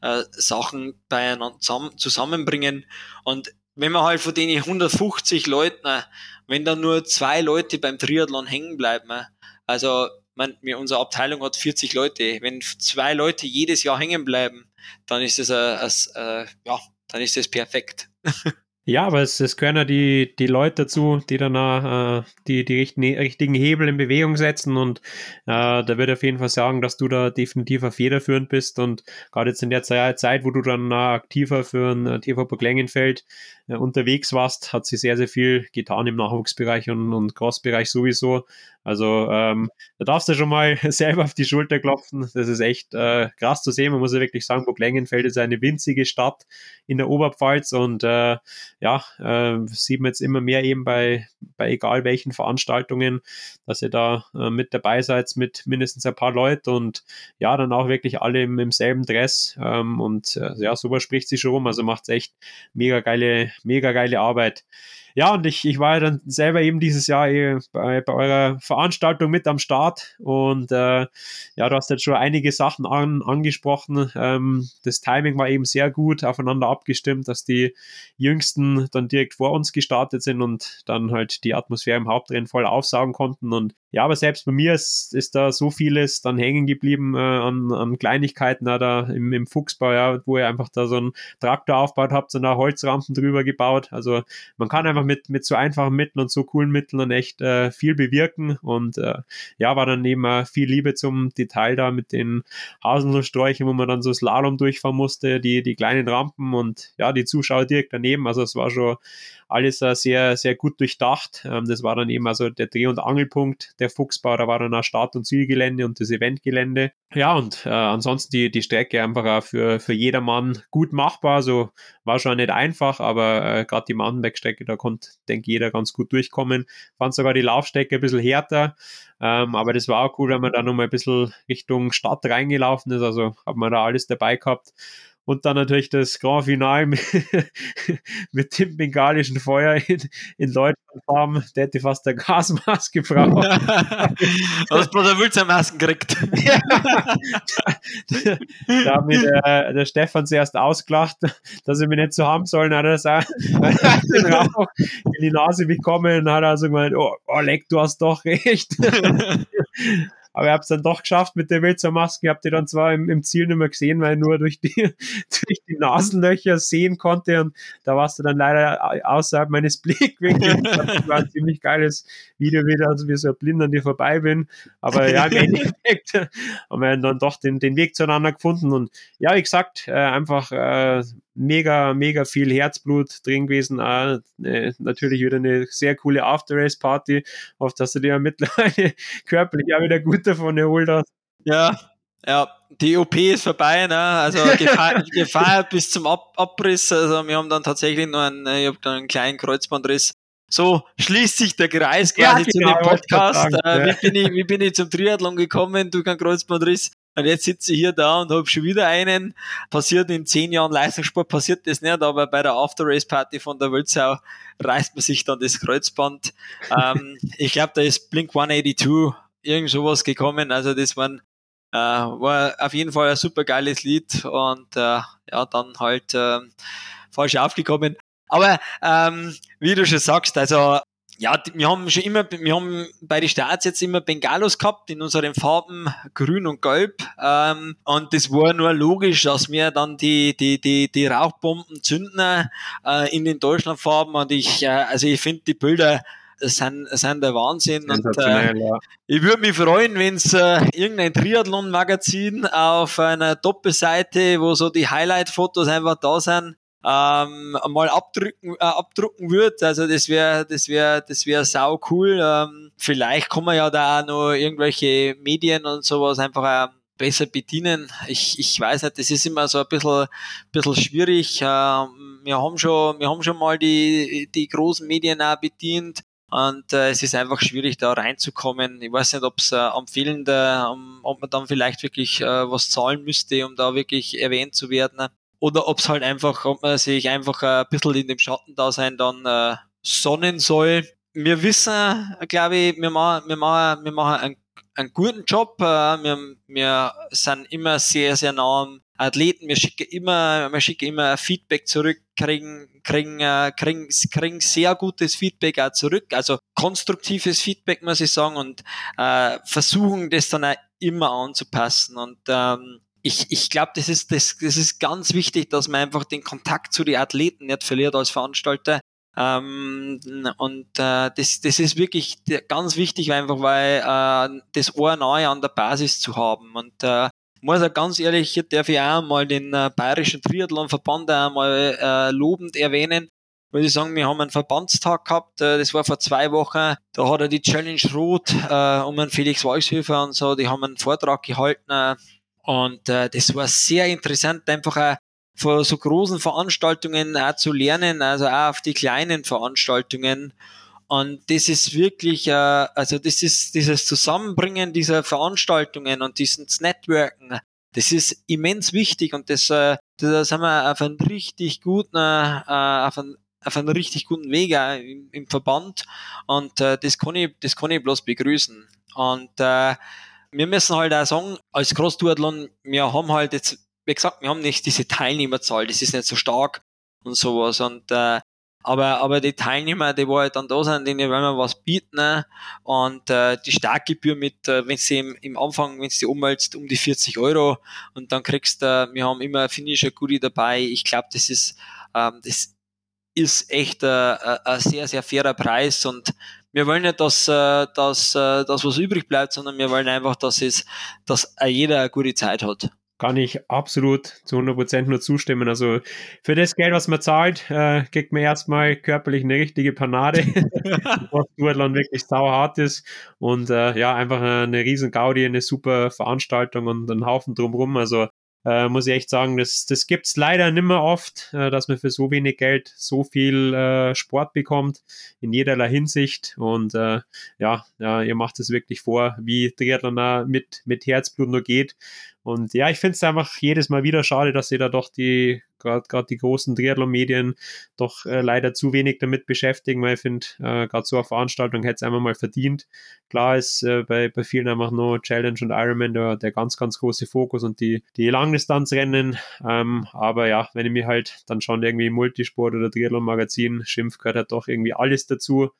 äh, Sachen beieinander zusammen, zusammenbringen. Und wenn man halt von den 150 Leuten, wenn da nur zwei Leute beim Triathlon hängen bleiben, also man, mir, unsere Abteilung hat 40 Leute, wenn zwei Leute jedes Jahr hängen bleiben, dann ist das, äh, äh, ja, dann ist das perfekt. (laughs) Ja, aber es, es gehören ja die, die Leute dazu, die dann äh, die, die richtigen, richtigen Hebel in Bewegung setzen und äh, da würde ich auf jeden Fall sagen, dass du da definitiv federführend bist und gerade jetzt in der Zeit, wo du dann äh, aktiver für ein TV Burg-Lengenfeld äh, unterwegs warst, hat sie sehr, sehr viel getan im Nachwuchsbereich und, und Crossbereich sowieso. Also ähm, da darfst du schon mal (laughs) selber auf die Schulter klopfen. Das ist echt äh, krass zu sehen. Man muss ja wirklich sagen, Burg Lengenfeld ist eine winzige Stadt in der Oberpfalz und äh, ja, äh, sieht man jetzt immer mehr eben bei, bei egal welchen Veranstaltungen, dass ihr da äh, mit dabei seid mit mindestens ein paar Leuten und ja, dann auch wirklich alle im, im selben Dress ähm, und äh, ja, sowas spricht sich schon rum. Also macht es echt mega geile, mega geile Arbeit. Ja, und ich, ich war ja dann selber eben dieses Jahr bei, bei eurer Veranstaltung mit am Start und äh, ja, du hast jetzt schon einige Sachen an, angesprochen. Ähm, das Timing war eben sehr gut aufeinander abgestimmt, dass die Jüngsten dann direkt vor uns gestartet sind und dann halt die Atmosphäre im Hauptrennen voll aufsaugen konnten und ja, aber selbst bei mir ist, ist da so vieles dann hängen geblieben äh, an, an Kleinigkeiten äh, da im, im Fuchsbau, ja, wo ihr einfach da so einen Traktor aufgebaut habt, so eine Holzrampen drüber gebaut. Also man kann einfach einfach mit, mit so einfachen Mitteln und so coolen Mitteln echt äh, viel bewirken. Und äh, ja, war dann eben äh, viel Liebe zum Detail da mit den Haselnusssträuchen, wo man dann so Slalom durchfahren musste, die, die kleinen Rampen und ja, die Zuschauer direkt daneben. Also es war schon alles uh, sehr, sehr gut durchdacht. Ähm, das war dann eben also der Dreh- und Angelpunkt der Fuchsbau. Da war dann auch Start- und Zielgelände und das Eventgelände. Ja, und äh, ansonsten die, die Strecke einfach auch für, für jedermann gut machbar. So war schon nicht einfach, aber äh, gerade die Mountainbike-Strecke, da konnte, denke jeder ganz gut durchkommen. Fand sogar die Laufstrecke ein bisschen härter. Ähm, aber das war auch cool, wenn man da nochmal ein bisschen Richtung Stadt reingelaufen ist. Also hat man da alles dabei gehabt. Und dann natürlich das Grand Finale mit, (laughs) mit dem bengalischen Feuer in, in Deutschland Der hätte fast der Gasmaske (laughs) gebraucht. Hast bloß eine Wülzermasken gekriegt. ja. da hat mir der, der Stefan zuerst ausgelacht, dass er mich nicht so haben sollen. Hat er das auch den Rauch in die Nase bekommen. Hat er also gemeint, oh, oh Leck, du hast doch recht. (laughs) Aber ich habe es dann doch geschafft mit der Wilzer-Maske. Ich habe die dann zwar im, im, Ziel nicht mehr gesehen, weil ich nur durch die, (laughs) durch die Nasenlöcher sehen konnte. Und da warst du dann leider außerhalb meines (laughs) Blickwinkels. Das war ein ziemlich geiles Video wieder, also wie so ein Blind an dir vorbei bin. Aber ja, im (laughs) Endeffekt haben wir dann doch den, den Weg zueinander gefunden. Und ja, wie gesagt, äh, einfach äh, mega, mega viel Herzblut drin gewesen. Auch, äh, natürlich wieder eine sehr coole After-Race-Party. Hoffe, dass du dir mittlerweile körperlich auch wieder gut davon erholt hast. Ja, ja, die OP ist vorbei, ne? Also (laughs) gefeiert, gefeiert bis zum Ab Abriss. Also wir haben dann tatsächlich nur einen, ich habe dann einen kleinen Kreuzbandriss. So schließt sich der Kreis quasi ja, genau, zu dem Podcast. Äh, wie, bin ich, wie bin ich zum Triathlon gekommen durch einen Kreuzbandriss? Und jetzt sitze ich hier da und habe schon wieder einen. Passiert in zehn Jahren Leistungssport, passiert das nicht, aber bei der After-Race-Party von der Wölzau reißt man sich dann das Kreuzband. ähm, ich glaube, da ist Blink 182 irgend sowas gekommen. Also das waren, äh, war auf jeden Fall ein super geiles Lied und äh, ja, dann halt äh, falsch aufgekommen. Aber ähm, wie du schon sagst, also ja, wir haben schon immer, wir haben bei den Starts jetzt immer Bengalos gehabt in unseren Farben Grün und Gelb. Ähm, und das war nur logisch, dass wir dann die, die, die, die Rauchbomben zünden äh, in den Deutschlandfarben. Und ich, äh, also ich finde die Bilder sind, sind der Wahnsinn. Und, äh, ja. Ich würde mich freuen, wenn es äh, irgendein Triathlon-Magazin auf einer Doppelseite, wo so die Highlight-Fotos einfach da sind, ähm, mal abdrücken, äh, abdrucken wird. Also das wäre, das wäre, das wäre sau cool. Ähm, vielleicht kann man ja da auch noch irgendwelche Medien und sowas einfach äh, besser bedienen. Ich, ich weiß nicht, das ist immer so ein bisschen, bisschen schwierig. Ähm, wir haben schon, wir haben schon mal die, die großen Medien auch bedient. Und äh, es ist einfach schwierig, da reinzukommen. Ich weiß nicht, ob es äh, am fehlende, um, ob man dann vielleicht wirklich äh, was zahlen müsste, um da wirklich erwähnt zu werden oder ob es halt einfach, ob man sich einfach ein bisschen in dem Schattendasein dann äh, sonnen soll. Wir wissen, glaube ich, wir machen, wir machen, wir machen einen, einen guten Job. Äh, wir, wir sind immer sehr, sehr nah am Athleten. Wir schicken immer, wir schicken immer Feedback zurück, kriegen, kriegen, äh, kriegen, kriegen sehr gutes Feedback auch zurück. Also konstruktives Feedback, muss ich sagen, und äh, versuchen das dann auch immer anzupassen. Und ähm, ich, ich glaube, das ist, das, das ist ganz wichtig, dass man einfach den Kontakt zu den Athleten nicht verliert als Veranstalter. Ähm, und äh, das, das ist wirklich ganz wichtig, einfach weil äh, das Ohr neu an der Basis zu haben. Und äh, muss auch ganz ehrlich, hier darf ich auch mal den äh, Bayerischen Triathlonverband einmal äh, lobend erwähnen. Würde ich sagen, wir haben einen Verbandstag gehabt, äh, das war vor zwei Wochen. Da hat er die Challenge Rot äh, um einen Felix Walshöfer und so, die haben einen Vortrag gehalten. Und äh, das war sehr interessant, einfach auch vor so großen Veranstaltungen auch zu lernen, also auch auf die kleinen Veranstaltungen. Und das ist wirklich, äh, also das ist dieses Zusammenbringen dieser Veranstaltungen und dieses Networken, das ist immens wichtig und das, äh, da sind wir auf einem richtig guten, äh, auf einem, auf einem richtig guten Weg im, im Verband und äh, das kann ich, das kann ich bloß begrüßen. Und äh, wir müssen halt auch sagen, als Cross-Duathlon, wir haben halt jetzt, wie gesagt, wir haben nicht diese Teilnehmerzahl, das ist nicht so stark und sowas. Und äh, aber, aber die Teilnehmer, die wo halt dann da sind, denen wollen wir was bieten. Ne? Und äh, die Startgebühr mit, äh, wenn sie im, im Anfang, wenn sie umwälzt, um die 40 Euro und dann kriegst du, äh, wir haben immer Finisher Goodie dabei. Ich glaube, das ist, ähm, das ist echt ein sehr, sehr fairer Preis und wir wollen nicht, dass, äh, dass, äh, dass was übrig bleibt, sondern wir wollen einfach, dass es, dass jeder eine gute Zeit hat. Kann ich absolut zu 100% nur zustimmen. Also für das Geld, was man zahlt, äh, kriegt man erstmal körperlich eine richtige Panade, (laughs) was Duathlon wirklich sauhart ist und äh, ja, einfach eine riesen Gaudi, eine super Veranstaltung und ein Haufen drumrum. Also äh, muss ich echt sagen, das, das gibt es leider nimmer oft, äh, dass man für so wenig Geld so viel äh, Sport bekommt, in jederlei Hinsicht. Und äh, ja, ja, ihr macht es wirklich vor, wie Triathlon mit, mit Herzblut nur geht. Und ja, ich finde es einfach jedes Mal wieder schade, dass sie da doch die gerade die großen Triathlon-Medien doch äh, leider zu wenig damit beschäftigen, weil ich finde, äh, gerade so eine Veranstaltung hätte es einfach mal verdient. Klar ist äh, bei, bei vielen einfach nur Challenge und Ironman der, der ganz, ganz große Fokus und die, die Langdistanzrennen. Ähm, aber ja, wenn ich mir halt dann schon irgendwie Multisport oder Triathlon-Magazin schimpf, gehört halt doch irgendwie alles dazu.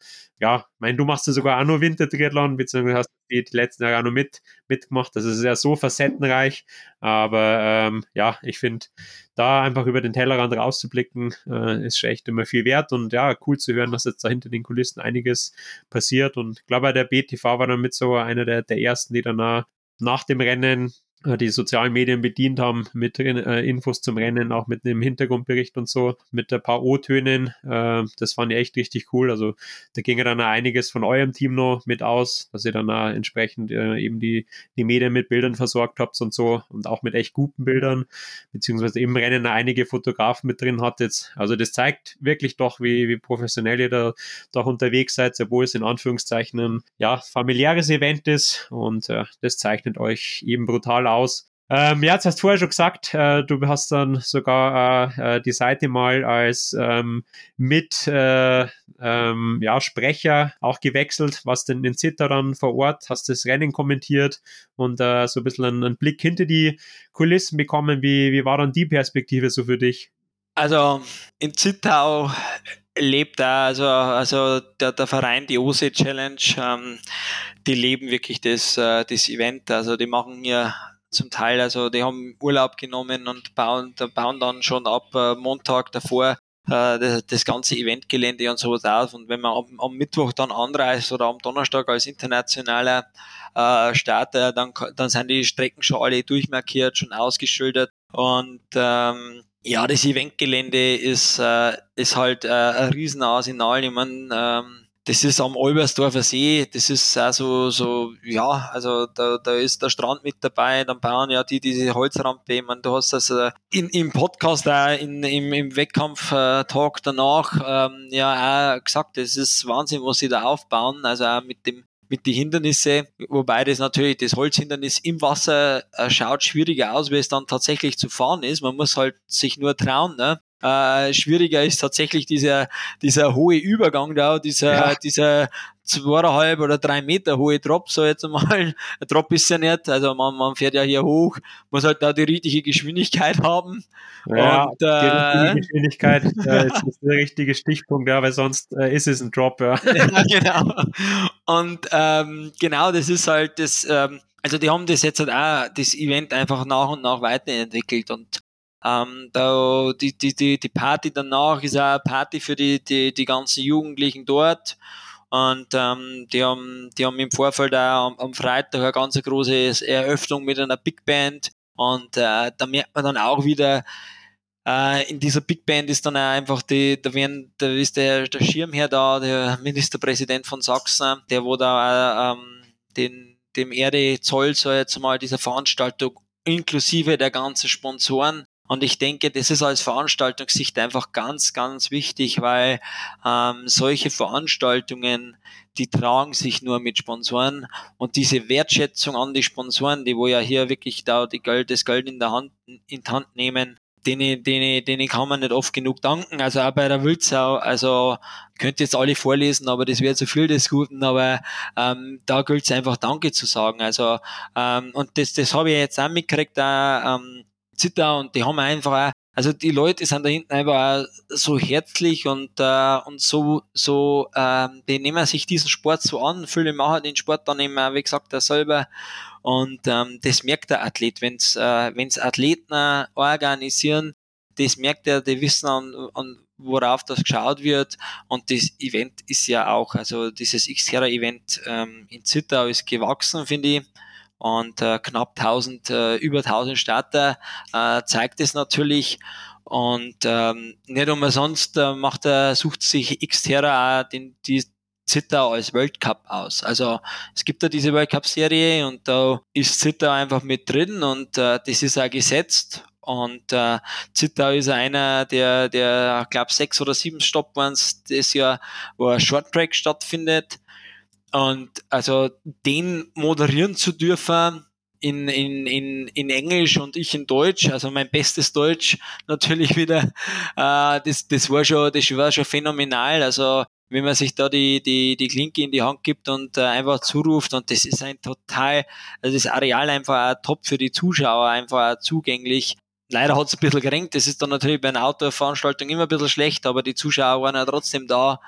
Ja, ich meine, du machst ja sogar auch nur Wintertriathlon, beziehungsweise hast die, die letzten Jahre noch mit, mitgemacht. Das ist ja so facettenreich. Aber ähm, ja, ich finde, da einfach über den Tellerrand rauszublicken, äh, ist schon echt immer viel wert. Und ja, cool zu hören, dass jetzt da hinter den Kulissen einiges passiert. Und ich glaube, der BTV war dann mit so einer der, der ersten, die dann nach dem Rennen die sozialen Medien bedient haben mit äh, Infos zum Rennen, auch mit einem Hintergrundbericht und so, mit ein paar O-Tönen. Äh, das fand ich echt richtig cool. Also da ging ja dann auch einiges von eurem Team noch mit aus, dass ihr dann auch entsprechend äh, eben die, die Medien mit Bildern versorgt habt und so und auch mit echt guten Bildern, beziehungsweise im Rennen einige Fotografen mit drin hattet. Also das zeigt wirklich doch, wie, wie professionell ihr da doch unterwegs seid, obwohl es in Anführungszeichen ein ja, familiäres Event ist und äh, das zeichnet euch eben brutal aus. Ähm, ja, du hast vorher schon gesagt, äh, du hast dann sogar äh, äh, die Seite mal als ähm, mit äh, ähm, ja, Sprecher auch gewechselt, was denn in Zitter dann vor Ort, hast das Rennen kommentiert und äh, so ein bisschen einen, einen, Blick hinter die Kulissen bekommen. Wie, wie war dann die Perspektive so für dich? Also in Zittau lebt da, also, also der, der Verein, die OSE Challenge, ähm, die leben wirklich das, äh, das Event. Also die machen hier zum Teil, also die haben Urlaub genommen und bauen, bauen dann schon ab äh, Montag davor äh, das, das, ganze Eventgelände und sowas auf. Und wenn man am, am, Mittwoch dann anreist oder am Donnerstag als internationaler äh, Starter, dann, dann sind die Strecken schon alle durchmarkiert, schon ausgeschildert. Und ähm, ja, das Eventgelände ist, äh, ist halt äh, ein Riesenarsenal. Ich meine, ähm, das ist am Olbersdorfer See, das ist also so, ja, also da, da ist der Strand mit dabei, dann bauen ja die diese Holzrampe, ich meine, du hast das äh, in, im Podcast auch in, im, im Wettkampf-Talk danach ähm, ja auch gesagt, das ist Wahnsinn, was sie da aufbauen, also auch mit dem mit den Hindernissen, wobei das natürlich das Holzhindernis im Wasser äh, schaut schwieriger aus, wie es dann tatsächlich zu fahren ist. Man muss halt sich nur trauen. Ne? Äh, schwieriger ist tatsächlich dieser, dieser hohe Übergang da, dieser, ja. dieser zweieinhalb oder drei Meter hohe Drop, so jetzt mal. Ein (laughs) Drop ist ja nicht, also man, man fährt ja hier hoch, muss halt da die richtige Geschwindigkeit haben. Ja, und, die richtige äh, Geschwindigkeit äh, ist der richtige Stichpunkt, ja, weil sonst äh, ist es ein Drop, ja. (laughs) ja genau. Und ähm, genau, das ist halt das, ähm, also die haben das jetzt halt auch, das Event einfach nach und nach weiterentwickelt und ähm, da, die, die, die, die Party danach ist auch eine Party für die, die, die ganzen Jugendlichen dort. Und ähm, die, haben, die haben im Vorfeld auch am, am Freitag eine ganz große Eröffnung mit einer Big Band. Und äh, da merkt man dann auch wieder, äh, in dieser Big Band ist dann auch einfach die, da werden, da ist der, der Schirmherr da, der Ministerpräsident von Sachsen, der wo da ähm, den, dem Erde zollt, so jetzt mal dieser Veranstaltung inklusive der ganzen Sponsoren und ich denke, das ist als Veranstaltungssicht einfach ganz, ganz wichtig, weil ähm, solche Veranstaltungen, die tragen sich nur mit Sponsoren und diese Wertschätzung an die Sponsoren, die wo ja hier wirklich da die Geld, das Geld in der Hand, in die Hand nehmen, denen, denen, denen kann man nicht oft genug danken. Also auch bei der Wildsau, also könnt jetzt alle vorlesen, aber das wäre zu viel des Guten, aber ähm, da gilt es einfach Danke zu sagen. Also ähm, und das, das habe ich jetzt auch mitgekriegt, auch, ähm, Zitter und die haben einfach auch, also die Leute sind da hinten einfach so herzlich und, äh, und so, so, äh, die nehmen sich diesen Sport so an. Viele machen den Sport dann immer, wie gesagt, er selber. Und ähm, das merkt der Athlet, wenn's, äh, wenn's Athleten organisieren, das merkt er, die wissen an, an worauf das geschaut wird. Und das Event ist ja auch, also dieses Xterra-Event ähm, in Zittau ist gewachsen, finde ich. Und äh, knapp 1000, äh, über 1000 Starter äh, zeigt es natürlich. Und ähm, nicht umsonst äh, macht er, sucht sich Xterra auch den, die, Zittau als World Cup aus. Also es gibt da diese World Cup Serie und da ist Zittau einfach mit drin und äh, das ist auch gesetzt. Und äh, Zittau ist einer der, der glaube sechs oder sieben Stopp waren das Jahr, wo ein Short Track stattfindet. Und also den moderieren zu dürfen, in, in, in, in Englisch und ich in Deutsch, also mein bestes Deutsch natürlich wieder, äh, das, das war schon, das war schon phänomenal. Also wenn man sich da die, die, die Klinke in die Hand gibt und äh, einfach zuruft und das ist ein total, also das Areal einfach auch top für die Zuschauer, einfach zugänglich. Leider hat es ein bisschen gerenkt, das ist dann natürlich bei einer Outdoor-Veranstaltung immer ein bisschen schlecht, aber die Zuschauer waren ja trotzdem da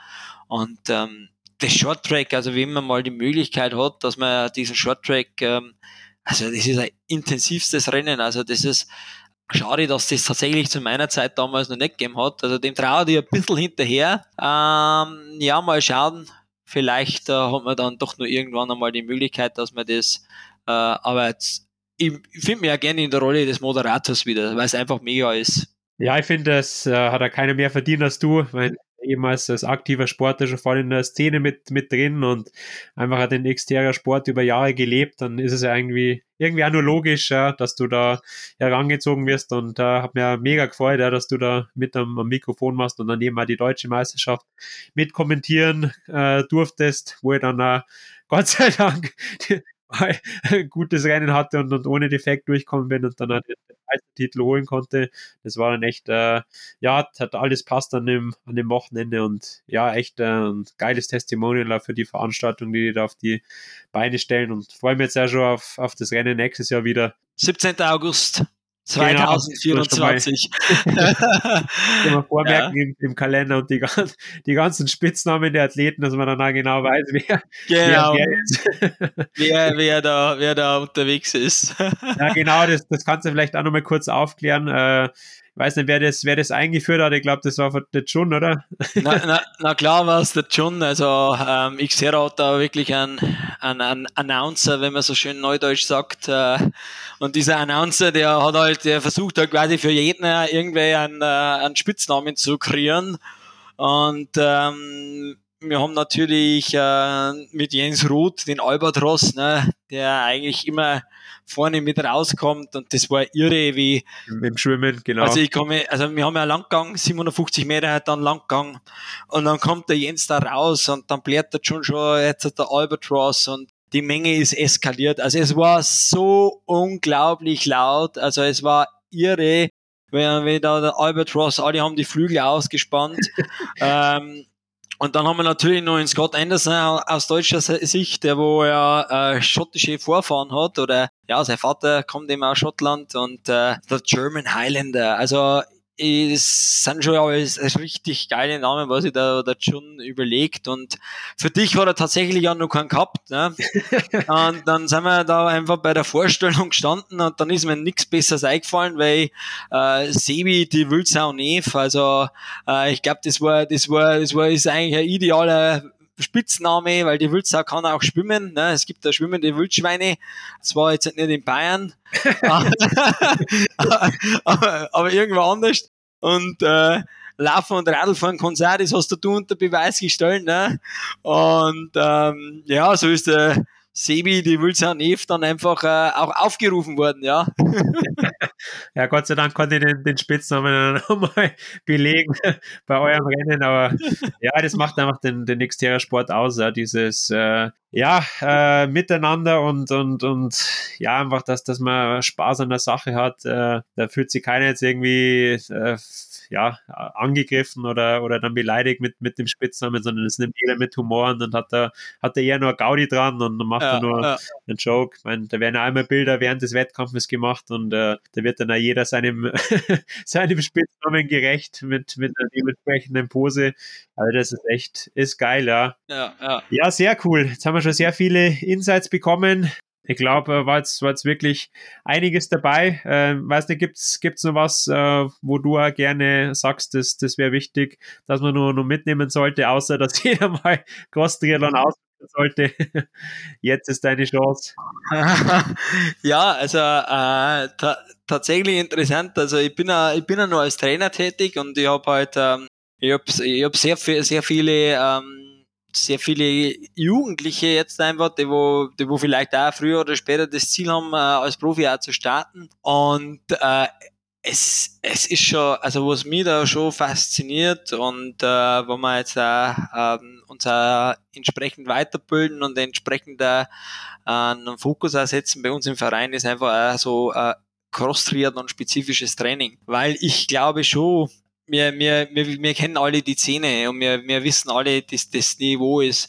und ähm, das Short Track, also wenn man mal die Möglichkeit hat, dass man diesen Short Track, ähm, also das ist ein intensivstes Rennen, also das ist Schade, dass das tatsächlich zu meiner Zeit damals noch nicht gegeben hat. Also dem traue ich ein bisschen hinterher. Ähm, ja, mal schauen. Vielleicht äh, hat man dann doch nur irgendwann einmal die Möglichkeit, dass man das, äh, aber jetzt, ich, ich finde mich ja gerne in der Rolle des Moderators wieder, weil es einfach mega ist. Ja, ich finde, das äh, hat er keiner mehr verdient als du, weil ehemals als aktiver Sportler schon voll in der Szene mit, mit drin und einfach hat den exterior Sport über Jahre gelebt, dann ist es ja irgendwie, irgendwie auch nur logisch, ja, dass du da herangezogen wirst und da äh, hat mir mega gefreut, ja, dass du da mit am, am, Mikrofon machst und dann eben auch die deutsche Meisterschaft mit kommentieren äh, durftest, wo ich dann äh, (laughs) Gott sei Dank ein (laughs) gutes Rennen hatte und, und ohne Defekt durchkommen bin und dann halt den Meistertitel holen konnte. Das war dann echt, äh, ja, hat alles passt an dem, an dem Wochenende und ja, echt äh, ein geiles Testimonial für die Veranstaltung, die die da auf die Beine stellen und freue mich jetzt ja schon auf, auf das Rennen nächstes Jahr wieder. 17. August. 2024. Genau, (laughs) vormerken ja. im, im, Kalender und die, die, ganzen Spitznamen der Athleten, dass man dann auch genau weiß, wer, genau. wer, ist. (laughs) wer, wer, da, wer da unterwegs ist. ja, genau, das, das kannst du vielleicht auch nochmal kurz aufklären. Äh, weiß nicht, wer das, wer das eingeführt hat. Ich glaube, das war der John, oder? Na, (laughs) na, na klar war es der John. Also ähm, Xera hat da wirklich einen, einen, einen Announcer, wenn man so schön neudeutsch sagt. Äh, und dieser Announcer, der hat halt, der versucht halt quasi für jeden irgendwie einen, äh, einen Spitznamen zu kreieren. Und ähm, wir haben natürlich äh, mit Jens Roth den Albatros, ne, der eigentlich immer vorne mit rauskommt und das war irre, wie mit dem Schwimmen, genau. Also ich komme, also wir haben ja Langgang, 750 Meter hat dann Langgang und dann kommt der Jens da raus und dann blättert schon schon jetzt der Albatross und die Menge ist eskaliert. Also es war so unglaublich laut, also es war irre, wenn, wenn da der Albatross, alle haben die Flügel ausgespannt. (laughs) ähm, und dann haben wir natürlich noch einen Scott Anderson aus deutscher Sicht, der wo ja äh, schottische Vorfahren hat oder ja, sein Vater kommt eben aus Schottland und äh, der German Highlander. Also es sind schon alles richtig geile Namen, was ich da, da schon überlegt. Und für dich hat er tatsächlich ja noch keinen gehabt. Ne? (laughs) und dann sind wir da einfach bei der Vorstellung gestanden und dann ist mir nichts Besseres eingefallen, weil äh, Sebi die Wülsau Neve, also äh, ich glaube, das war, das war, das war ist eigentlich ein idealer Spitzname, weil die Wülsau kann auch schwimmen. Ne? Es gibt da schwimmende Wildschweine. Zwar jetzt nicht in Bayern, (laughs) aber, (laughs) aber, aber, irgendwo anders. Und äh, Laufen und Radlfahren kannst auch, das hast du unter Beweis gestellt. Ne? Und ähm, ja, so ist der Sebi, die Wilson Eve dann einfach äh, auch aufgerufen worden, ja. (laughs) ja, Gott sei Dank konnte ich den, den Spitznamen nochmal (laughs) belegen (laughs) bei eurem Rennen, aber ja, das macht einfach den, den Xterra-Sport aus, ja, dieses äh, ja, äh, miteinander und, und, und ja, einfach, dass, dass man Spaß an der Sache hat. Äh, da fühlt sich keiner jetzt irgendwie äh, ja, angegriffen oder, oder dann beleidigt mit, mit dem Spitznamen, sondern es nimmt jeder mit Humor und dann hat er, hat er eher nur Gaudi dran und dann macht ja, er nur ja. einen Joke. Ich meine, da werden ja einmal Bilder während des Wettkampfes gemacht und äh, da wird dann auch jeder seinem, (laughs) seinem Spitznamen gerecht mit, mit einer dementsprechenden Pose. Also das ist echt, ist geil, ja. Ja, ja. ja, sehr cool. Jetzt haben wir schon sehr viele Insights bekommen Ich glaube, war jetzt, war jetzt wirklich einiges dabei. Äh, weiß nicht, gibt's gibt's noch was, äh, wo du auch gerne sagst, das, das wäre wichtig, dass man nur, nur mitnehmen sollte, außer (laughs) dass jeder mal Cross-Triathlon aus sollte. (laughs) Jetzt ist deine Chance. (laughs) ja, also äh, ta tatsächlich interessant. Also ich bin ja, ich bin ja nur als Trainer tätig und ich habe halt, ähm, ich habe ich hab sehr, sehr viele ähm, sehr viele Jugendliche jetzt einfach, die wo, die wo vielleicht auch früher oder später das Ziel haben, äh, als Profi auch zu starten. Und äh, es, es ist schon, also was mich da schon fasziniert und äh, wo wir jetzt auch, ähm, uns auch entsprechend weiterbilden und entsprechend äh, einen Fokus auch setzen bei uns im Verein, ist einfach auch so äh, Cross-Triathlon-spezifisches Training. Weil ich glaube schon, wir, wir, wir, wir kennen alle die Szene und wir, wir wissen alle, dass das Niveau ist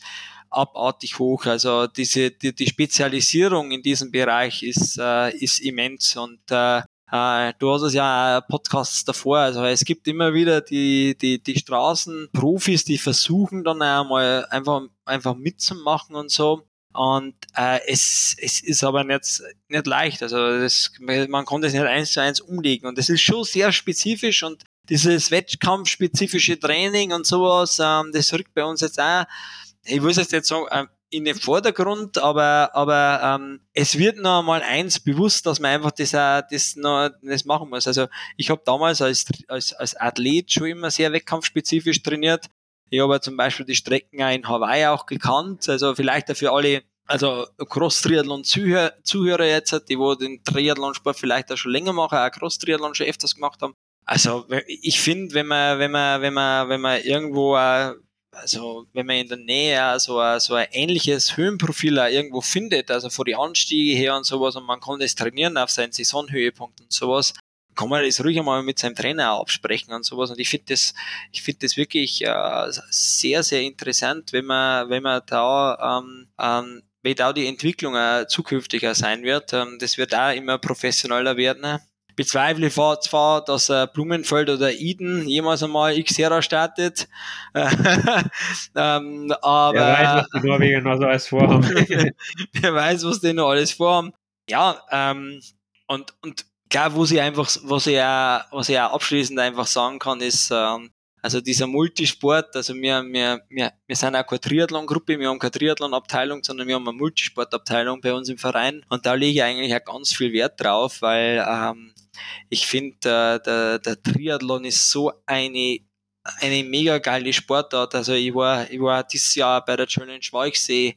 abartig hoch. Also diese die, die Spezialisierung in diesem Bereich ist, äh, ist immens und äh, äh, du hast es ja Podcasts davor, also es gibt immer wieder die, die, die Straßenprofis, die versuchen dann einmal einfach, einfach mitzumachen und so. Und äh, es, es ist aber nicht, nicht leicht. Also das, man kann das nicht eins zu eins umlegen. Und es ist schon sehr spezifisch und dieses Wettkampfspezifische Training und sowas, ähm, das rückt bei uns jetzt auch, ich will es jetzt sagen, ähm, in den Vordergrund, aber, aber ähm, es wird noch mal eins bewusst, dass man einfach das, auch, das, noch, das machen muss. Also ich habe damals als, als, als Athlet schon immer sehr wettkampfspezifisch trainiert. Ich habe zum Beispiel die Strecken in Hawaii auch gekannt. Also vielleicht dafür alle, also Cross-Triathlon-Zuhörer jetzt, die wo den Triathlon-Sport vielleicht auch schon länger machen, auch Cross-Triathlon schon öfters gemacht haben. Also ich finde, wenn man, wenn man, wenn man, wenn man irgendwo, also wenn man in der Nähe so ein, so ein ähnliches Höhenprofil irgendwo findet, also vor die Anstiege her und sowas und man kann das trainieren auf seinen Saisonhöhepunkt und sowas, kann man das ruhig einmal mit seinem Trainer absprechen und sowas. Und ich finde das, ich finde das wirklich äh, sehr, sehr interessant, wenn man, wenn man da ähm, ähm, wie da die Entwicklung äh, zukünftiger sein wird. Ähm, das wird auch immer professioneller werden bezweifle zwar, dass äh, Blumenfeld oder Eden jemals einmal Xera startet. (laughs) ähm, aber Wer weiß, was die Norweger noch so alles vorhaben. (laughs) Wer weiß, was die noch alles vorhaben. Ja, ähm, und, und klar, wo sie einfach, was ich auch, was ich auch abschließend einfach sagen kann, ist, ähm, also dieser Multisport, also wir, wir, wir, wir sind auch keine Triathlon-Gruppe, wir haben keine Triathlon-Abteilung, sondern wir haben eine Multisport-Abteilung bei uns im Verein. Und da lege ich eigentlich auch ganz viel Wert drauf, weil ähm, ich finde, der, der, der Triathlon ist so eine eine mega geile Sportart. Also ich war, ich war dieses Jahr bei der Challenge Walchsee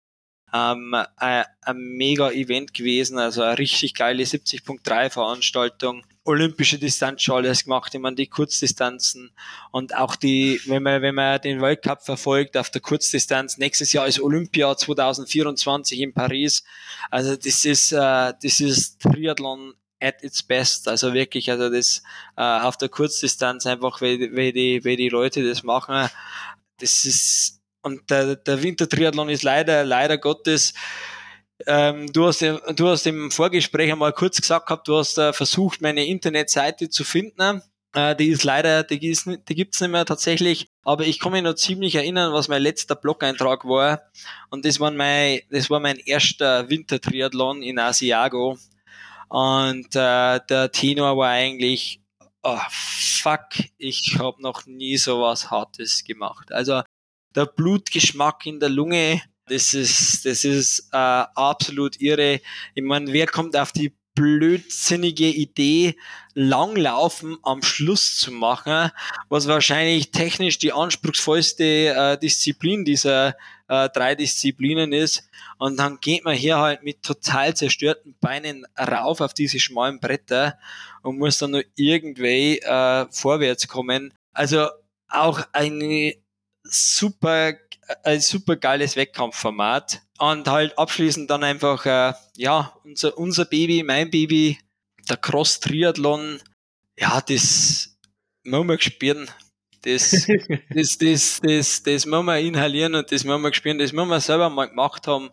ähm, ein, ein mega Event gewesen, also eine richtig geile 70.3 Veranstaltung. Olympische Distanz schon alles gemacht, ich meine die Kurzdistanzen und auch die, wenn man, wenn man den Weltcup verfolgt auf der Kurzdistanz, nächstes Jahr ist Olympia 2024 in Paris. Also das ist, äh, das ist Triathlon at its best. Also wirklich, also das äh, auf der Kurzdistanz einfach, wie, wie, die, wie die Leute das machen, das ist und der, der Wintertriathlon ist leider, leider Gottes, ähm, du, hast, du hast im Vorgespräch einmal kurz gesagt gehabt, du hast äh, versucht, meine Internetseite zu finden. Äh, die ist leider, die, ist, die gibt's nicht mehr tatsächlich, aber ich kann mich noch ziemlich erinnern, was mein letzter Blog-Eintrag war. Und das war mein, das war mein erster Wintertriathlon in Asiago. Und äh, der Tenor war eigentlich, oh, fuck, ich habe noch nie so was Hartes gemacht. Also der Blutgeschmack in der Lunge, das ist, das ist äh, absolut irre. Ich meine, wer kommt auf die blödsinnige Idee, Langlaufen am Schluss zu machen, was wahrscheinlich technisch die anspruchsvollste äh, Disziplin dieser äh, drei Disziplinen ist. Und dann geht man hier halt mit total zerstörten Beinen rauf auf diese schmalen Bretter und muss dann nur irgendwie äh, vorwärts kommen. Also auch eine super, ein super geiles Wettkampfformat. Und halt abschließend dann einfach, äh, ja, unser, unser Baby, mein Baby, der Cross-Triathlon, ja, das müssen wir spielen. Das, (laughs) das, das, das, das müssen wir inhalieren und das müssen wir spielen, das müssen wir selber mal gemacht haben.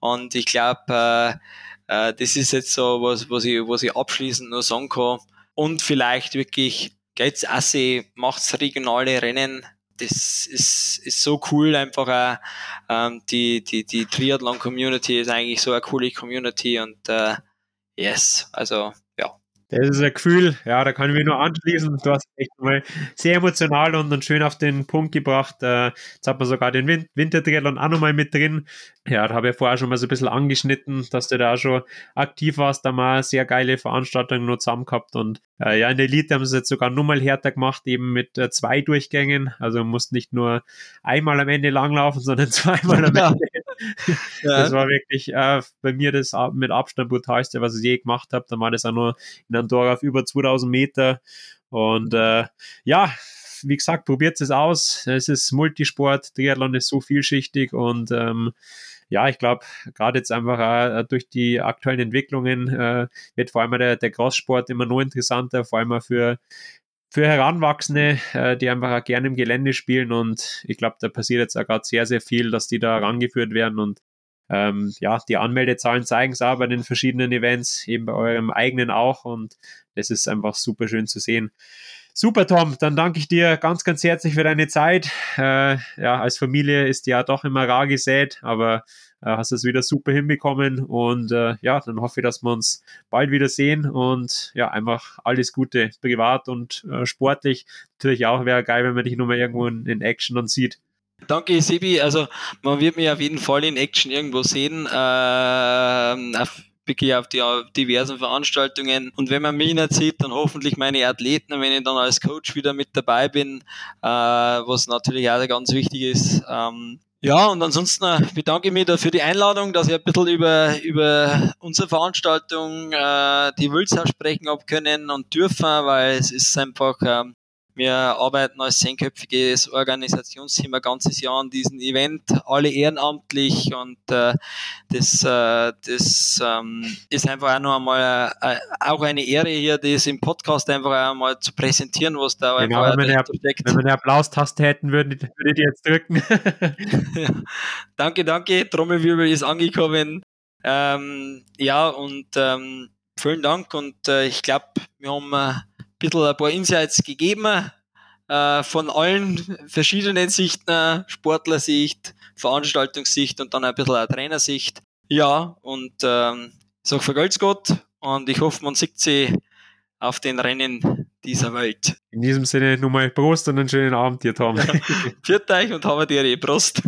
Und ich glaube, äh, äh, das ist jetzt so, was, was, ich, was ich abschließend nur sagen kann. Und vielleicht wirklich geht's Assi, macht's regionale Rennen, das ist, ist so cool einfach auch, ähm, die, die, die Triathlon-Community ist eigentlich so eine coole Community und äh, yes, also das ist ein Gefühl, ja, da kann ich mich nur anschließen. Du hast echt mal sehr emotional und dann schön auf den Punkt gebracht. Äh, jetzt hat man sogar den Win Wintertriathlon auch nochmal mit drin. Ja, da habe ich vorher schon mal so ein bisschen angeschnitten, dass du da auch schon aktiv warst, da mal sehr geile Veranstaltungen noch zusammen gehabt und äh, ja, in der Elite haben sie es jetzt sogar nochmal härter gemacht, eben mit äh, zwei Durchgängen. Also du musst nicht nur einmal am Ende langlaufen, sondern (laughs) zweimal am Ende. (laughs) Ja. Das war wirklich äh, bei mir das mit Abstand brutalste, was ich je gemacht habe. Da war das auch nur in Andorra auf über 2000 Meter. Und äh, ja, wie gesagt, probiert es aus. Es ist Multisport, Triathlon ist so vielschichtig und ähm, ja, ich glaube, gerade jetzt einfach äh, durch die aktuellen Entwicklungen äh, wird vor allem der, der Crosssport immer noch interessanter, vor allem für, für Heranwachsende, äh, die einfach auch gerne im Gelände spielen und ich glaube, da passiert jetzt auch gerade sehr, sehr viel, dass die da herangeführt werden und ähm, ja, die Anmeldezahlen zeigen es auch bei den verschiedenen Events, eben bei eurem eigenen auch und das ist einfach super schön zu sehen. Super, Tom, dann danke ich dir ganz, ganz herzlich für deine Zeit. Äh, ja, als Familie ist ja doch immer rar gesät, aber hast es wieder super hinbekommen und äh, ja, dann hoffe ich, dass wir uns bald wieder sehen und ja, einfach alles Gute, privat und äh, sportlich. Natürlich auch wäre geil, wenn man dich nochmal irgendwo in, in Action dann sieht. Danke, Sebi. Also man wird mich auf jeden Fall in Action irgendwo sehen. Äh, auf gehe auf die diversen Veranstaltungen und wenn man mich nicht sieht, dann hoffentlich meine Athleten, wenn ich dann als Coach wieder mit dabei bin, äh, was natürlich auch ganz wichtig ist. Ähm, ja, und ansonsten äh, bedanke ich mich da für die Einladung, dass ich ein bisschen über, über unsere Veranstaltung, äh, die Wülzau sprechen habe können und dürfen, weil es ist einfach ähm, wir arbeiten als zehnköpfiges Organisationsteam ein ganzes Jahr an diesem Event, alle ehrenamtlich und äh, das, äh, das ähm, ist einfach auch noch einmal äh, auch eine Ehre hier, das im Podcast einfach einmal zu präsentieren, was da genau, einfach wenn, wir eine, wenn wir eine Applaustaste hätten, würde, würde ich die jetzt drücken. (laughs) ja. Danke, danke, Trommelwirbel ist angekommen. Ähm, ja, und ähm, vielen Dank und äh, ich glaube, wir haben äh, bisschen ein paar Insights gegeben äh, von allen verschiedenen Sichten, Sportlersicht, Veranstaltungssicht und dann ein bisschen eine Trainersicht. Ja, und ähm, sage vergelt's Gott und ich hoffe, man sieht sie auf den Rennen dieser Welt. In diesem Sinne nochmal Prost und einen schönen Abend dir, Tom. (laughs) Führt euch und habe dir Prost.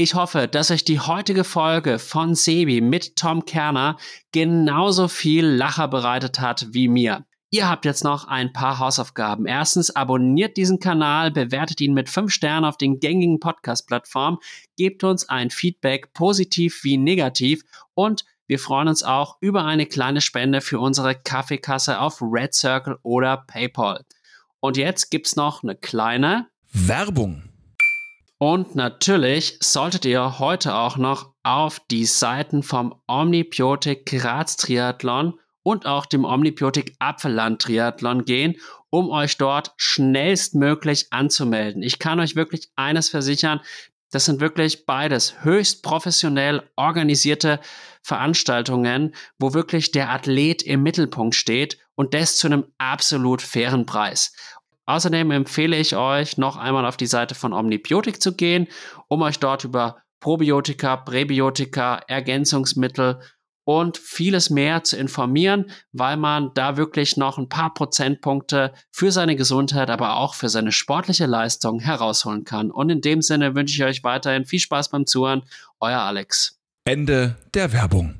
Ich hoffe, dass euch die heutige Folge von Sebi mit Tom Kerner genauso viel Lacher bereitet hat wie mir. Ihr habt jetzt noch ein paar Hausaufgaben. Erstens, abonniert diesen Kanal, bewertet ihn mit 5 Sternen auf den gängigen Podcast-Plattformen, gebt uns ein Feedback, positiv wie negativ und wir freuen uns auch über eine kleine Spende für unsere Kaffeekasse auf Red Circle oder PayPal. Und jetzt gibt's noch eine kleine Werbung. Und natürlich solltet ihr heute auch noch auf die Seiten vom Omnibiotik Graz Triathlon und auch dem Omnibiotik Apfelland Triathlon gehen, um euch dort schnellstmöglich anzumelden. Ich kann euch wirklich eines versichern, das sind wirklich beides höchst professionell organisierte Veranstaltungen, wo wirklich der Athlet im Mittelpunkt steht und das zu einem absolut fairen Preis. Außerdem empfehle ich euch, noch einmal auf die Seite von Omnibiotik zu gehen, um euch dort über Probiotika, Präbiotika, Ergänzungsmittel und vieles mehr zu informieren, weil man da wirklich noch ein paar Prozentpunkte für seine Gesundheit, aber auch für seine sportliche Leistung herausholen kann. Und in dem Sinne wünsche ich euch weiterhin viel Spaß beim Zuhören. Euer Alex. Ende der Werbung.